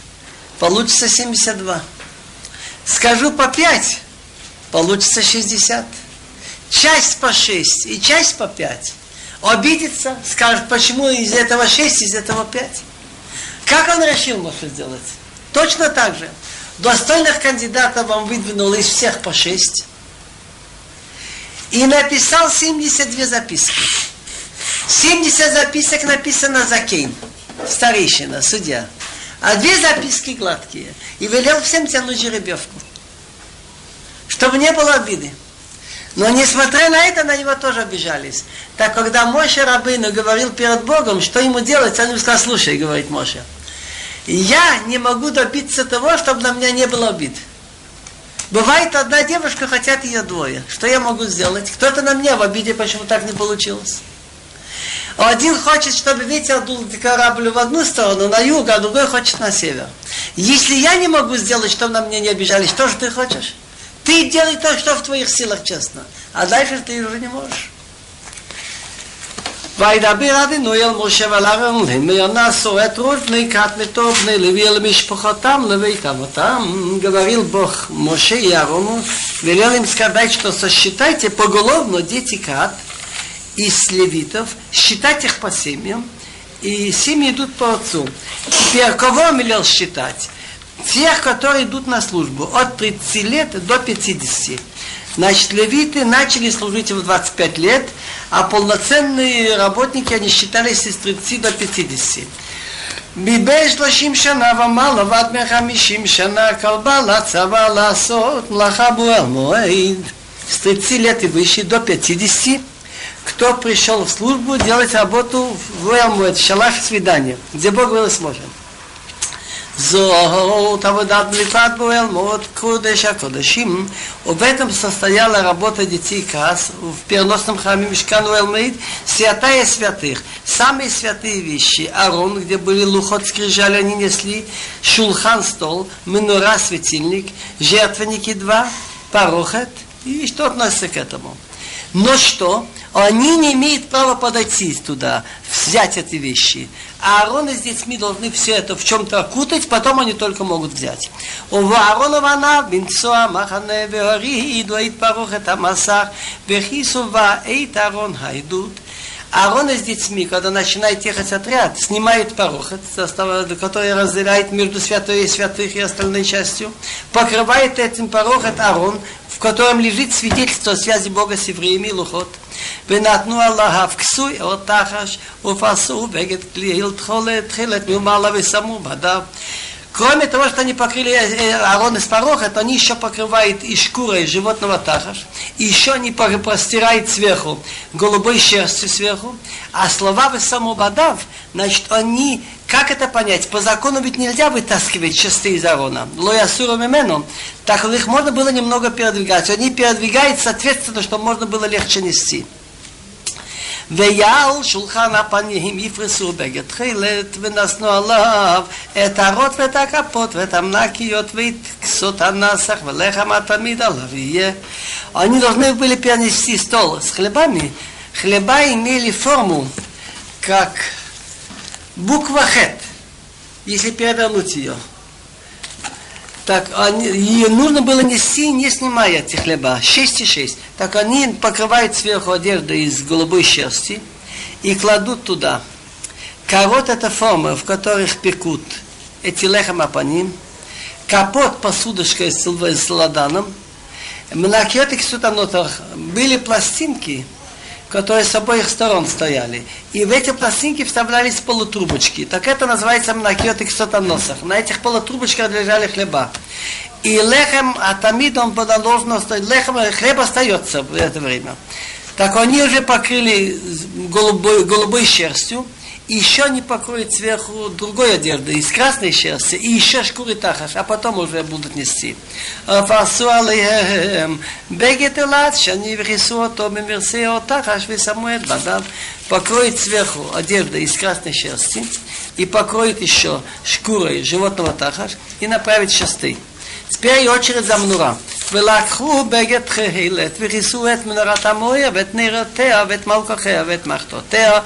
получится 72. Скажу по 5, получится 60. Часть по 6 и часть по 5. Обидится, скажет, почему из этого 6, из этого 5. Как он решил Моше сделать? Точно так же. Достойных кандидатов он выдвинул из всех по шесть. И написал 72 записки. 70 записок написано за Кейн, старейшина, судья. А две записки гладкие. И велел всем тянуть жеребьевку. Чтобы не было обиды. Но несмотря на это, на него тоже обижались. Так когда Моше Рабыну говорил перед Богом, что ему делать, он ему сказал, слушай, говорит Моше, я не могу добиться того, чтобы на меня не было обид. Бывает одна девушка, хотят ее двое. Что я могу сделать? Кто-то на меня в обиде, почему так не получилось. Один хочет, чтобы ветер дул корабль в одну сторону, на юг, а другой хочет на север. Если я не могу сделать, чтобы на меня не обижались, что же ты хочешь? Ты делай то, что в твоих силах, честно. А дальше ты уже не можешь. וידבר אדינוי אל משה ואל אהרון וינסו את ראש בני כת מתו בני לוי אל משפחותם לבית אבותם говорил Бог Моше и Аарону велел им сказать что сосчитайте поголовно дети кат из левитов считать их по семьям и семьи идут по отцу теперь кого он велел считать тех, которые идут на службу от 30 лет до 50 Значит, левиты начали служить в 25 лет, а полноценные работники, они считались с 30 до 50. מבין שלושים שנה ומעלה ועד מחמישים שנה כל בעל הצבא לעשות מלאכה בועל מועד. С 30 лет и выше до 50, кто пришел в службу делать работу в Уэлмуэт, шалаш свидания, где Бог был сможен. זאת עבודת בליפת בועל מאוד קודש הקודשים в этом состояла работа детей Кас в переносном храме Мешкан Уэлмейд святая святых самые святые вещи Арон где были лухот скрижали они несли шулхан стол минура светильник жертвенники два парохет и что относится к этому но что Они не имеют права подойти туда, взять эти вещи. А Аарон с детьми должны все это в чем-то окутать, потом они только могут взять. У Аарона вана бинцоа махане веори идуаит парух это масах вехисува эйт Аарон хайдут. Аарон с детьми, когда начинает ехать отряд, снимает порохот, который разделяет между святой и святых и остальной частью, покрывает этим порохот Аарон, в котором лежит свидетельство о связи Бога с евреями Лухот. ונתנו עליו כסוי או תחש ופסו בגד כליל תכולת תחילת ממעלה ושמו בדיו Кроме того, что они покрыли Аарон из пороха, то они еще покрывают и шкурой животного тахаш, и еще они простирают сверху голубой шерстью сверху, а слова вы самобадав, значит, они, как это понять? По закону ведь нельзя вытаскивать шесты из Аарона. Лоясура мимену. Так их можно было немного передвигать. Они передвигают, соответственно, чтобы можно было легче нести. ויעל שולחן הפנים יפרסו בגד תכלת ונשנו עליו את הרות ואת הכפות ואת המנקיות ואת כסות הנסח ולחם התמיד עליו יהיה. Они должны были перенести стол с хлебами. Хлеба имели форму, как буква Хет, если перевернуть ее. Так они, ее нужно было нести, не снимая эти хлеба, 6 и 6. Так они покрывают сверху одежду из голубой шерсти и кладут туда. Корот это формы, в которых пекут эти лехам апаним, капот посудочкой с, с ладаном, мнакетик сутанотах были пластинки – которые с обоих сторон стояли. И в эти пластинки вставлялись полутрубочки. Так это называется мнакет и носах. На этих полутрубочках лежали хлеба. И лехем, а тамид он должен лехем, хлеб остается в это время. Так они уже покрыли голубой, голубой шерстью, и еще не покроют сверху другой одежды из красной шерсти, и еще шкуры тахаш, а потом уже будут нести. ועשו עליהם בגד אילת, שאני וכיסו אותו במרסי תחש ושמו את בדיו. покроет сверху одежда из красной шерсти и покроет еще шкурой животного тахаш и направит шесты. Теперь очередь за мнура. ולקחו בגד תכלת וכיסו את מנורת המויה ואת נרותיה ואת מלכוחיה ואת מחתותיה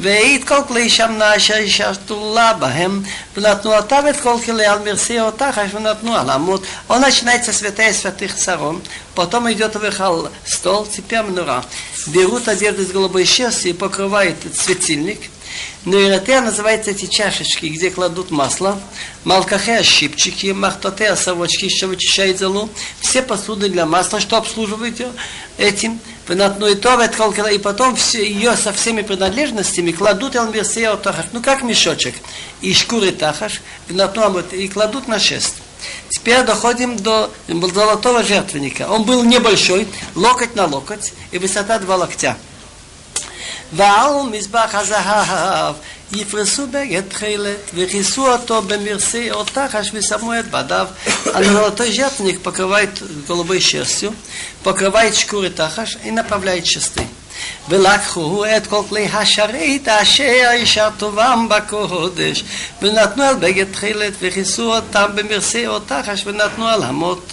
ואת כל כלי שמנה אשר ישרתו לה בהם ונתנו אותה ואת כל כלי על מרסי אותחש ונתנו על עמוד. Он начинается святая святых царом, потом идет выхал стол, цепя мнура. Берут одежду из голубой шерсти и покрывают светильник – но Нейротея называется эти чашечки, где кладут масло, малкахея щипчики, махтотея совочки, что вычищает залу, все посуды для масла, что обслуживают ее этим, ну и то, и потом все, ее со всеми принадлежностями кладут элмерсея тахаш, ну как мешочек, и шкуры тахаш, и кладут на шест. Теперь доходим до золотого жертвенника. Он был небольшой, локоть на локоть, и высота два локтя. ועל מזבח הזהב יפרסו בגד תכלת וכיסו אותו במרסי אותחש ושמו את בדיו. А золотой жертвенник покрывает голубой шерстью, покрывает шкуры тахаш и направляет шесты. ולקחו את כל כלי השרת אשר ישרתובם בקודש ונתנו על בגד תכלת וכיסו אותם במרסי אותחש ונתנו על המות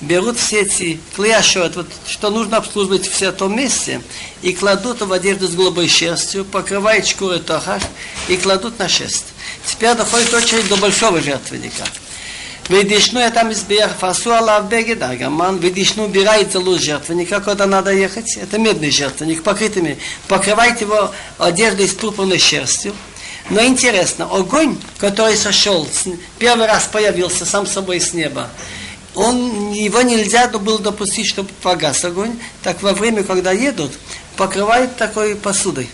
берут все эти клеяшот, вот, что нужно обслуживать в святом месте, и кладут в одежду с голубой шерстью, покрывают шкурой тохаш и кладут на шест. Теперь доходит очередь до большого жертвенника. Ведишну я там избех, фасу алав бегет, агаман, ведишну убирает залу жертвенника, когда надо ехать, это медный жертвенник, покрытыми, покрывает его одеждой с пурпурной шерстью, но интересно, огонь, который сошел, первый раз появился сам собой с неба, он, его нельзя было допустить, чтобы погас огонь, так во время, когда едут, покрывают такой посудой.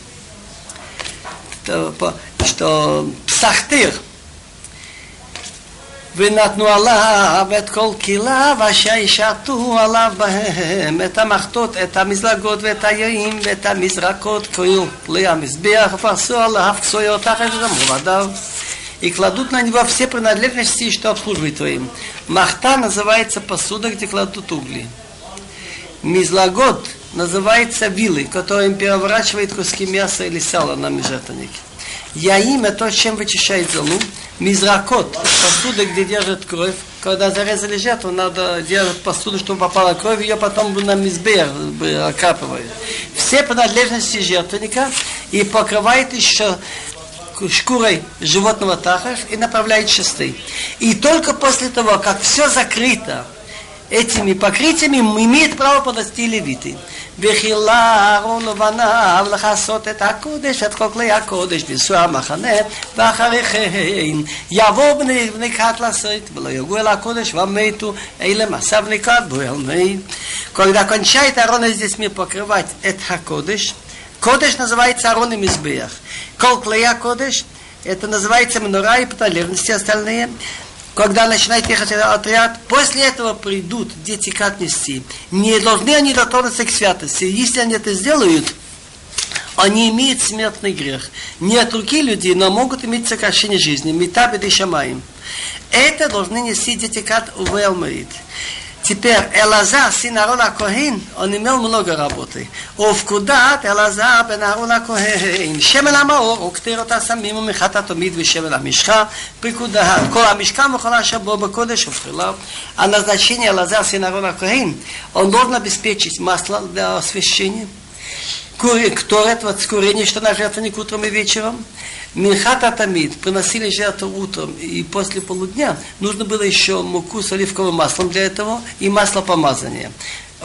Что псахтыр, ונתנו עליו את כל כליו אשר ישרתו עליו בהם את המחטות, את המזלגות ואת היעים ואת המזרקות כל כלי המזבח ופרסו עליו כסויות אחרי שגמרו בדיו и кладут на него все принадлежности, что обслуживает твоим. Махта называется посуда, где кладут угли. Мизлагот называется вилы, которым переворачивает куски мяса или сала на межатонике. Яим то, чем вычищает залу. Мизракот, посуда, где держит кровь. Когда зарезали жертву, надо делать посуду, чтобы попала кровь, ее потом на мизбер окапывают. Все принадлежности жертвенника и покрывает еще шкурой животного тахаш и направляет шесты. И только после того, как все закрыто этими покрытиями, имеет право подойти левиты. וכילה אהרון ובניו לכסות את הקודש, את כל כלי הקודש, נישוא המחנה, ואחרי כן יבואו בני, בני קהת לעשות, ולא יגעו אל הקודש, ומתו, אלה מסע בני קהת בו אל מי. Когда кончает Аарон здесь мне покрывать это кодыш, Кодеш называется Арон и Мизбеях. Кол клея кодеш, это называется Мнура и принадлежности остальные. Когда начинает ехать отряд, после этого придут дети нести. Не должны они дотронуться к святости. Если они это сделают, они имеют смертный грех. Не от руки людей, но могут иметь сокращение жизни. Метабеды шамаем. Это должны нести дети кат в Теперь Элазар, сын Арона Коин, он имел много работы. Овкудат Элазар бен Арона Коин. שמן המאור, וכתר אותה сами ומחת התמיד ושמן המשחה, פיקודה, כל המשכן וכל אשר בו בקודש ובחיליו. А назначение Элазар, сын Арона Коин, он должен обеспечить масло для освящения, которое от курения, что на жертвенник утром и вечером, Минхата Тамид приносили жертву утром и после полудня. Нужно было еще муку с оливковым маслом для этого и масло помазания.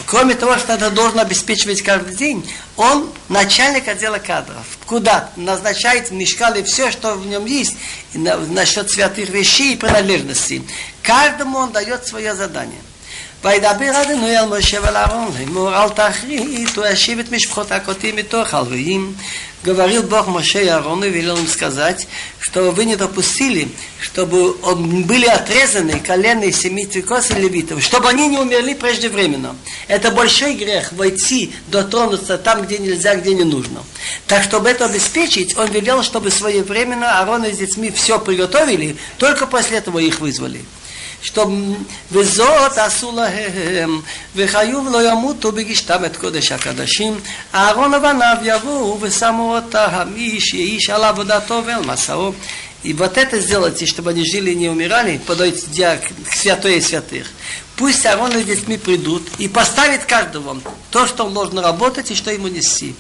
Кроме того, что это должен обеспечивать каждый день, он начальник отдела кадров. Куда назначает мешкали все, что в нем есть, на, насчет святых вещей и принадлежностей. Каждому он дает свое задание. וידבר אדוני על משה ועל אהרון, לאמור אל תחריט, וישיב את משפחות הכותים מתוך הלוויים, говорил Бог Моше и Аарону, велел им сказать, что вы не допустили, чтобы были отрезаны коленные семи цикос и левитов, чтобы они не умерли преждевременно. Это большой грех войти, дотронуться там, где нельзя, где не нужно. Так, чтобы это обеспечить, он велел, чтобы своевременно Аарон с детьми все приготовили, только после этого их вызвали. שטוב, וזאת עשו להם, וחיוב לא ימותו בגשתם את קודש הקדשים. אהרון ובניו יבואו ושמו אותם איש איש על עבודתו ועל מסעו. И вот это сделайте, чтобы они жили и не умирали, подойдя к святой святых. Пусть Аарон и детьми придут и поставит каждого то, что он должен работать и что ему нести.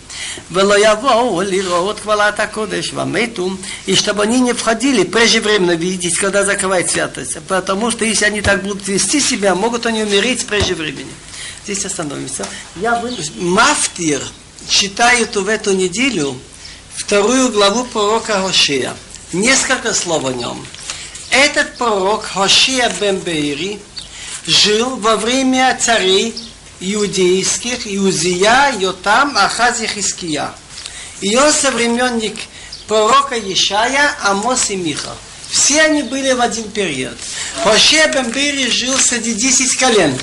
И чтобы они не входили преждевременно видеть, когда закрывает святость. Потому что если они так будут вести себя, могут они умереть прежде времени. Здесь остановимся. Я вы... Мафтир читает в эту неделю вторую главу пророка Хошея несколько слов о нем. Этот пророк Хошия бен Бейри жил во время царей иудейских Иузия, Йотам, Ахаз и Хиския. Ее современник пророка Ешая, Амос и Миха. Все они были в один период. Хошия бен Бейри жил среди десять колен.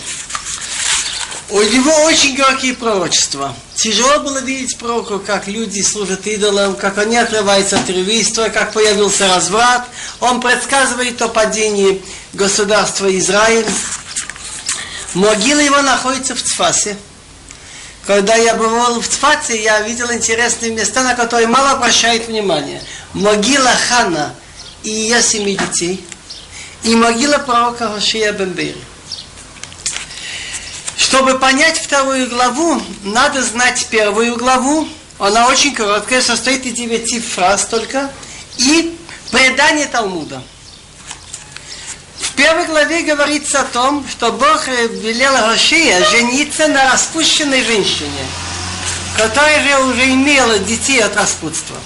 У него очень горькие пророчества. Тяжело было видеть пророку, как люди служат идолам, как они отрываются от ревейства, как появился разврат. Он предсказывает о падении государства Израиль. Могила его находится в Цфасе. Когда я бывал в Цфасе, я видел интересные места, на которые мало обращают внимание. Могила Хана и ее семи детей. И могила пророка Хошия Бенбери. Чтобы понять вторую главу, надо знать первую главу. Она очень короткая, состоит из девяти фраз только. И предание Талмуда. В первой главе говорится о том, что Бог велел Рашия жениться на распущенной женщине, которая же уже имела детей от распутства.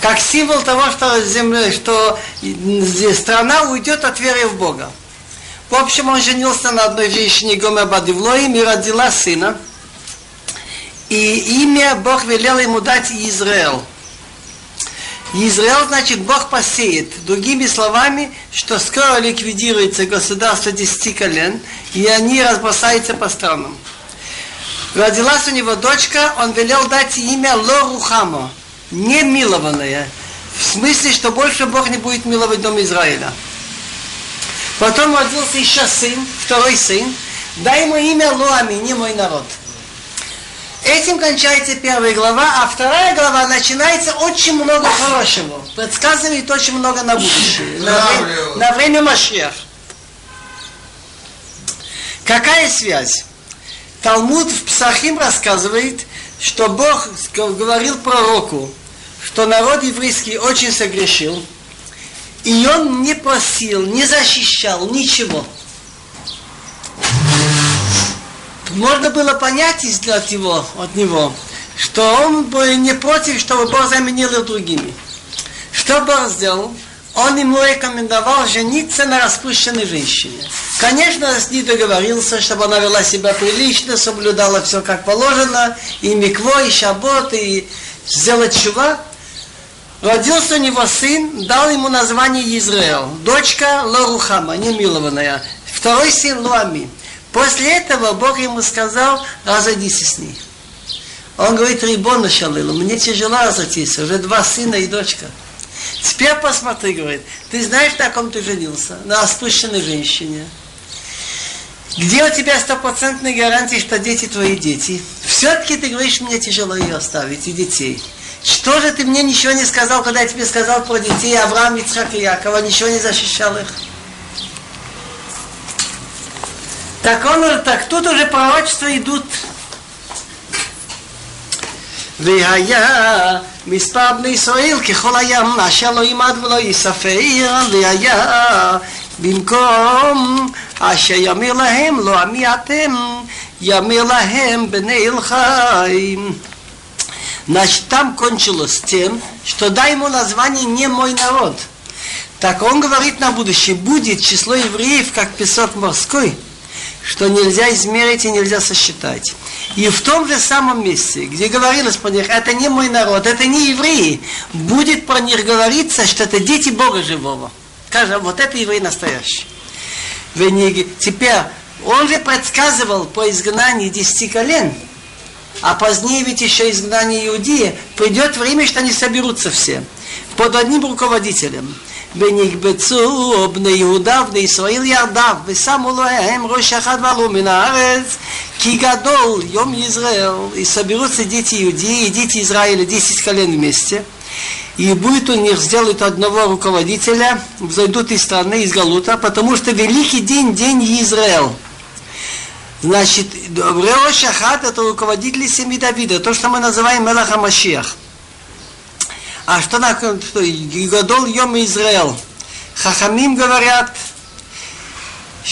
Как символ того, что, земля, что страна уйдет от веры в Бога. В общем, он женился на одной женщине Гомер Бадивлоим и родила сына. И имя Бог велел ему дать Израил. Израил, значит, Бог посеет. Другими словами, что скоро ликвидируется государство десяти колен, и они разбросаются по странам. Родилась у него дочка, он велел дать имя Лорухамо, немилованная. В смысле, что больше Бог не будет миловать дом Израиля. Потом родился еще сын, второй сын. Дай ему имя Луами, не мой народ. Этим кончается первая глава, а вторая глава начинается очень много хорошего. Предсказывает очень много на будущее. На, время, на время Машьях. Какая связь? Талмуд в Псахим рассказывает, что Бог говорил пророку, что народ еврейский очень согрешил, и он не просил, не защищал ничего. Можно было понять от него, от него, что он был не против, чтобы Бог заменил их другими. Что Бог сделал? Он ему рекомендовал жениться на распущенной женщине. Конечно, с ней договорился, чтобы она вела себя прилично, соблюдала все как положено, и микво, и шабот, и сделать чува. Родился у него сын, дал ему название Израил. Дочка Лорухама, немилованная. Второй сын Луами. После этого Бог ему сказал, разойдись с ней. Он говорит, Рибона Шалилу, мне тяжело разойтись, уже два сына и дочка. Теперь посмотри, говорит, ты знаешь, на ком ты женился? На распущенной женщине. Где у тебя стопроцентная гарантия, что дети твои дети? Все-таки ты говоришь, мне тяжело ее оставить, и детей. Что же ты мне ничего не сказал, когда я тебе сказал про детей Авраам, Ицхак и Якова, ничего не защищал их? Так он, так тут уже пророчества идут. והיה מספר בני ישראל ככל הים אשר לא ימד ולא יספר והיה במקום אשר ימיר להם לא עמי אתם ימיר להם בני אל חיים Значит, там кончилось тем, что дай ему название не мой народ. Так он говорит на будущее, будет число евреев, как песок морской, что нельзя измерить и нельзя сосчитать. И в том же самом месте, где говорилось про них, это не мой народ, это не евреи, будет про них говориться, что это дети Бога живого. Скажем, вот это евреи настоящие. Теперь, он же предсказывал по изгнанию десяти колен, а позднее ведь еще изгнание Иудеи, придет время, что они соберутся все под одним руководителем. ונקבצו בני יהודה ובני ישראל ירדיו ושמו להם ראש אחד ועלו מן הארץ כי גדול יום Израиль и соберутся дети Иудеи и дети Израиля, десять колен вместе и будет у них сделать одного руководителя, взойдут из страны, из Галута, потому что великий день, день Израиль. Значит, Рео Шахат это руководитель семьи Давида, то, что мы называем Мелаха Машиах. А что такое, что Гадол Йом Израил? Хахамим говорят,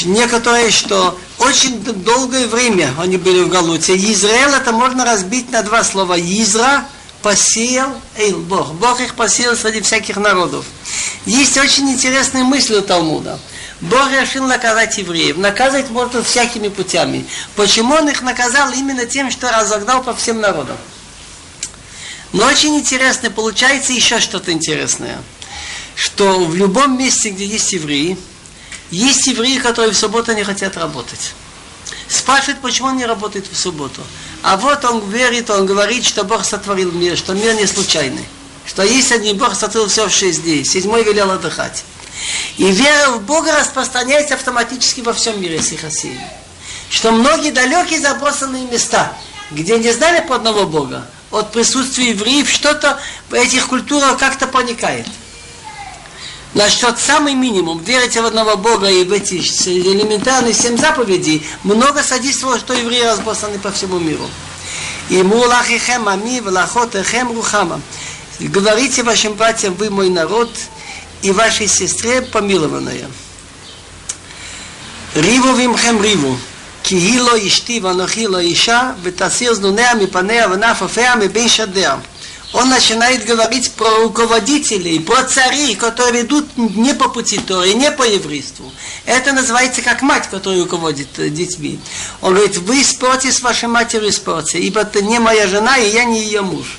некоторые, что очень долгое время они были в Галуте. Израиль это можно разбить на два слова. Изра посеял Эйл, Бог. Бог их посеял среди всяких народов. Есть очень интересные мысли у Талмуда. Бог решил наказать евреев. Наказать можно всякими путями. Почему он их наказал именно тем, что разогнал по всем народам? Но очень интересно, получается еще что-то интересное. Что в любом месте, где есть евреи, есть евреи, которые в субботу не хотят работать. Спрашивает, почему он не работает в субботу. А вот он верит, он говорит, что Бог сотворил мир, что мир не случайный. Что есть один Бог сотворил все в шесть дней, седьмой велел отдыхать. И вера в Бога распространяется автоматически во всем мире Сихасии. Что многие далекие забросанные места, где не знали по одного Бога, от присутствия евреев что-то в этих культурах как-то проникает. Вот самый минимум, верить в одного Бога и в эти элементарные семь заповедей, много содействовало, что евреи разбросаны по всему миру. И мулахихем ами влахотехем рухама. Говорите вашим братьям, вы мой народ, и вашей сестре помилованная. Риву вимхем риву. Киило ишти ванохило иша, бетасир знунеа мипанеа ванафафеа мебейшадеа. Он начинает говорить про руководителей, про царей, которые ведут не по пути Торы, не по еврейству. Это называется как мать, которая руководит э, детьми. Он говорит, вы спорьте с вашей матерью, спорьте, ибо ты не моя жена, и я не ее муж.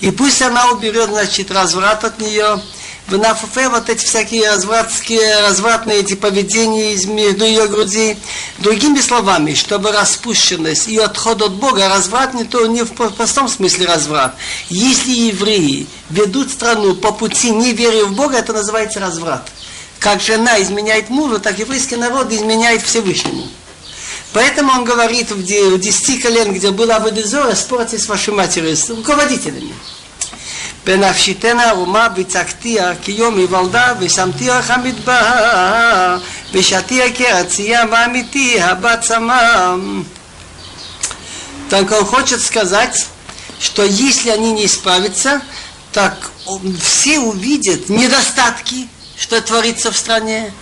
И пусть она уберет, значит, разврат от нее, в нафуфе вот эти всякие развратские, развратные эти поведения между ее груди. Другими словами, чтобы распущенность и отход от Бога, разврат не то не в простом смысле разврат. Если евреи ведут страну по пути неверия в Бога, это называется разврат. Как жена изменяет мужу, так еврейский народ изменяет Всевышнему. Поэтому он говорит в десяти колен, где была Аведезора, спорьте с вашей матерью, с руководителями. בנפשיתנה ערומה בצקתיה כיום היוולדה ושמתיה כמדבר ושתיה כרצייה ואמיתי הבת צמם. Так он хочет сказать, что если они не исправятся, так все увидят недостатки, что творится в стране,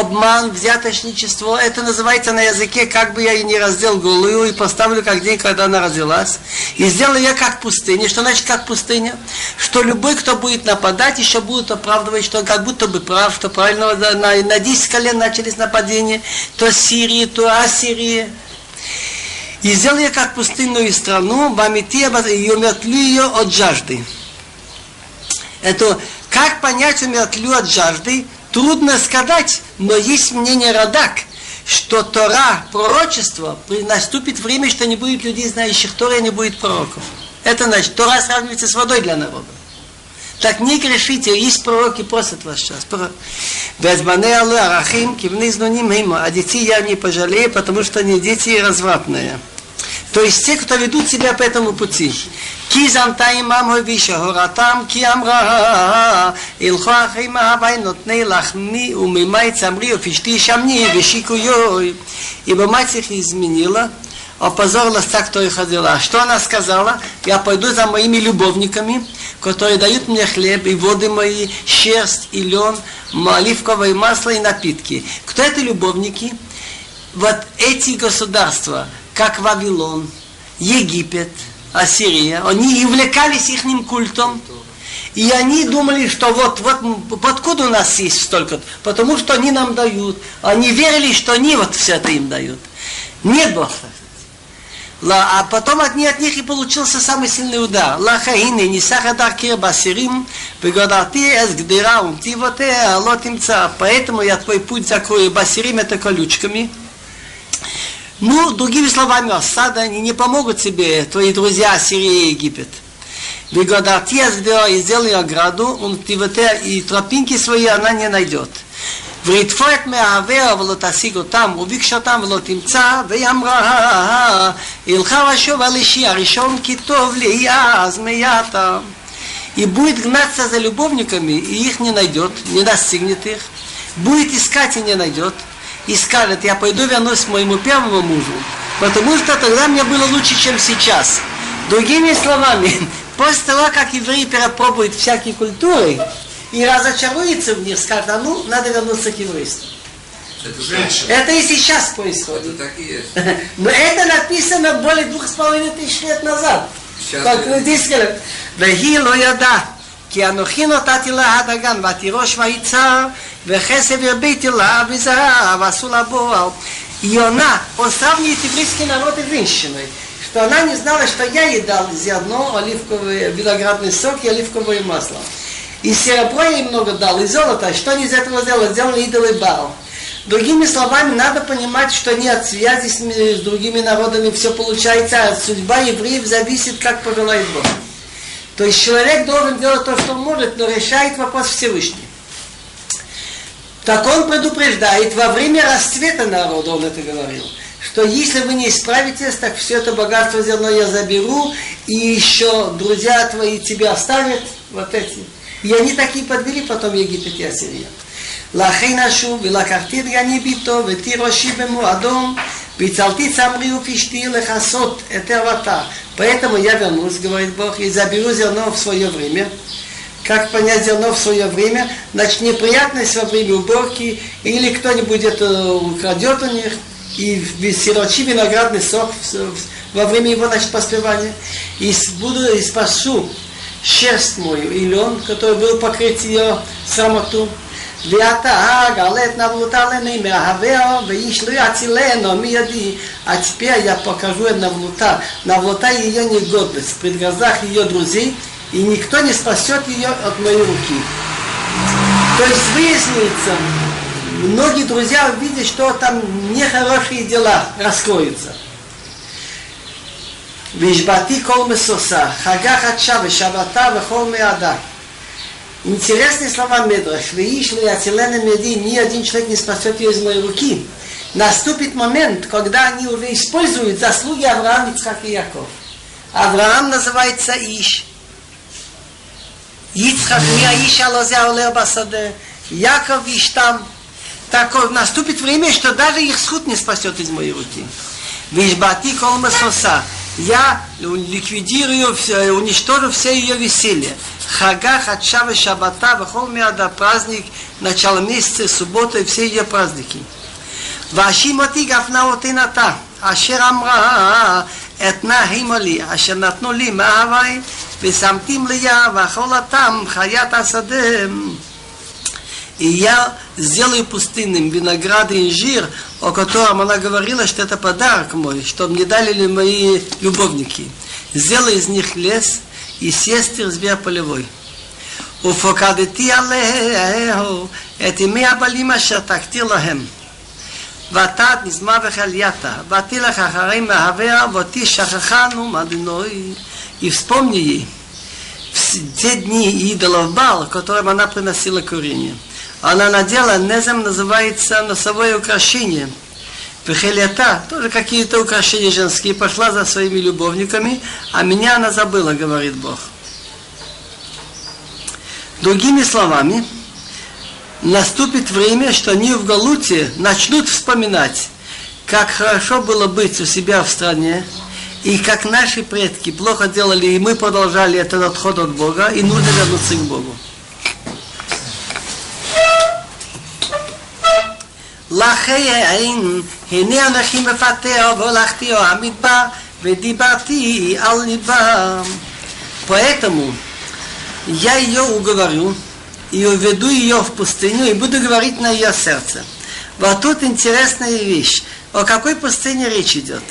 обман, взяточничество, это называется на языке, как бы я и не раздел голую и поставлю как день, когда она родилась. И сделаю я как пустыня. Что значит как пустыня? Что любой, кто будет нападать, еще будет оправдывать, что он как будто бы прав, что правильно на, на 10 колен начались нападения, то Сирии, то Ассирии. И сделал я как пустынную страну, бамити и умертвлю ее от жажды. Это как понять умертвлю от жажды? Трудно сказать, но есть мнение Радак, что Тора, пророчество, наступит время, что не будет людей, знающих Тора, и не будет пророков. Это значит, Тора сравнивается с водой для народа. Так не грешите, есть пророки просят вас сейчас. Безбане Аллы Арахим, кивны знуним. А детей я не пожалею, потому что они дети развратные. То есть те, кто ведут себя по этому пути. כי זנתה עמם הביא שהורתם כי אמרה הלכו אחרי מהווי נותני לחמי וממאי צמרי ופשתי שמני ושיקויוי. Ибо мать их изменила, опозорилась так, кто их родила. Что она сказала? Я пойду за моими любовниками, которые дают мне хлеб и воды мои, шерсть и лен, оливковое масло и напитки. Кто это любовники? Вот эти государства, как Вавилон, Египет, Ассирия, они увлекались их культом, и они думали, что вот, вот откуда у нас есть столько? Потому что они нам дают. Они верили, что они вот все это им дают. Нет Бога. А потом от них, от них и получился самый сильный удар. Лахаины, не сахадар кир басирим, пригодати эс гдира умтивоте, алотимца. Поэтому я твой путь закрою. Басирим это колючками. Ну, другими словами, осада, они не помогут тебе, твои друзья Сирия и Египет. Бегодартия и сделали ограду, он и тропинки свои она не найдет. ויתפור את מאהביה ולא תשיג אותם, וביקש אותם ולא תמצא, והיא אמרה, ילכה ושוב על אישי הראשון כי טוב לי אז мята. И будет гнаться за любовниками, и их не найдет, не достигнет их. Будет искать и не найдет и скажет, я пойду вернусь к моему первому мужу, потому что тогда мне было лучше, чем сейчас. Другими словами, [LAUGHS] после того, как евреи перепробуют всякие культуры и разочаруются в них, скажут, а ну, надо вернуться к еврейству. Это, Женщина. это и сейчас происходит. Это так и есть. [LAUGHS] Но это написано более двух с половиной тысяч лет назад. Сейчас как люди сказали. Вехи ло яда, ки анохи нотати Вехесев яби тела виза васулабуал. И она, он сравнивает еврейский народ и женщиной, что она не знала, что я ей дал заодно оливковый, виноградный сок и оливковое масло. И серебро ей много дал, и золото. Что они из этого сделали? Сделали идол бал. Другими словами, надо понимать, что не от связи с, с другими народами все получается, а судьба евреев зависит, как пожелает Бог. То есть человек должен делать то, что он может, но решает вопрос Всевышний. Так он предупреждает, во время расцвета народа он это говорил, что если вы не исправитесь, так все это богатство зерно я заберу, и еще друзья твои тебя оставят, вот эти. И они такие подвели потом Египет и Ассирия. לכן אשוב ולקחתי את גני ביתו ותיר ראשי במועדום והצלתי צמרי ופשתי לכסות את ערוותה Поэтому я вернусь, говорит Бог, и заберу зерно в свое время. Как понять зерно в свое время? Значит, неприятность во время уборки, или кто-нибудь это украдет у них, и сирочи виноградный сок во время его, значит, поспевания. И буду, и спасу шерсть мою, и лен, который был покрыть ее срамоту. ואתה גלה את נבלותה לעיני מאהביה ואיש לא יצילנו мияди. А теперь я покажу Навлута. Навлута ее негодность пред глазах ее друзей, и никто не спасет ее от моей руки. То есть выяснится, многие друзья увидят, что там нехорошие дела раскроются. Вишбати кол месоса, хагах отшавы, шабата в вехол меада. Интересные слова Медрах. Вишли Ацилена Меди, ни один человек не спасет ее из моей руки. Наступит момент, когда они уже используют заслуги Авраама, Ицхак и Яков. Авраам называется Иш, Ицхак не Аиш Алозе Олео Басаде. Яков Иш там. Так наступит время, что даже их суд не спасет из моей руки. Вишбати колма соса. Я ликвидирую, уничтожу все ее веселье. Хага, Хачава, Шабата, Вахол Миада, праздник, начало месяца, суббота и все ее праздники. ואשים אותי גפנה אותי נטע, אשר אמרה אתנה הימו לי, אשר נתנו לי מהווי, ושמתים לי ואכולתם חיית השדה. И я сделаю пустынным виноград и инжир, о котором она говорила, что это подарок мой, чтобы мне дали ли мои любовники. Сделай из них лес, и сестер зверь полевой. ופוקדתי עליהו את ימי הבלים אשר תקטיר להם. ותת נזמה וחלייתה, ותלך אחרי מהווה, ואותי שכחנו מדינוי. И вспомни ей те дни идолов Бал, которым она приносила курение. Она надела, незем называется носовое украшение. Пехелята, тоже какие-то украшения женские, пошла за своими любовниками, а меня она забыла, говорит Бог. Другими словами, наступит время, что они в Галуте начнут вспоминать, как хорошо было быть у себя в стране, и как наши предки плохо делали, и мы продолжали этот отход от Бога, и нужно вернуться к Богу. לכן, הנה אנכי מפתח והולכתי אל המדבר ודיברתי על ליבם. Поэтому я ее уговорю и уведу ее в пустыню и буду говорить на ее сердце. Вот тут интересная вещь. О какой пустыне речь идет?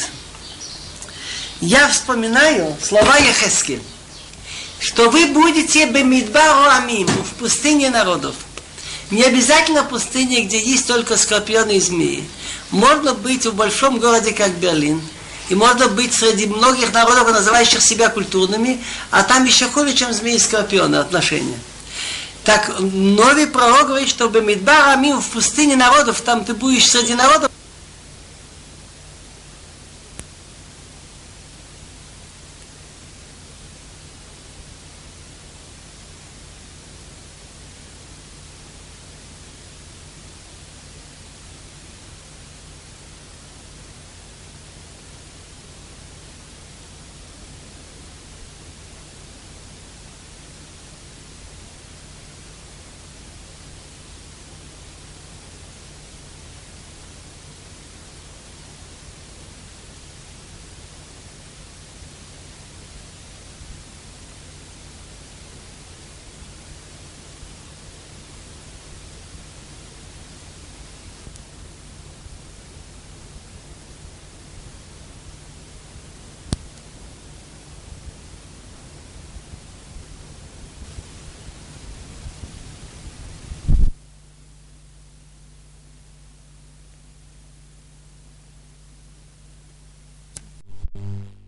Я вспоминаю слова Ехески, что вы будете бемидбару амим, в пустыне народов. Не обязательно в пустыне, где есть только скорпионы и змеи. Можно быть в большом городе, как Берлин, и можно быть среди многих народов, называющих себя культурными, а там еще хуже, чем змеи и скорпионы отношения. Так, новый пророк говорит, что Бемидбар Амим в пустыне народов, там ты будешь среди народов,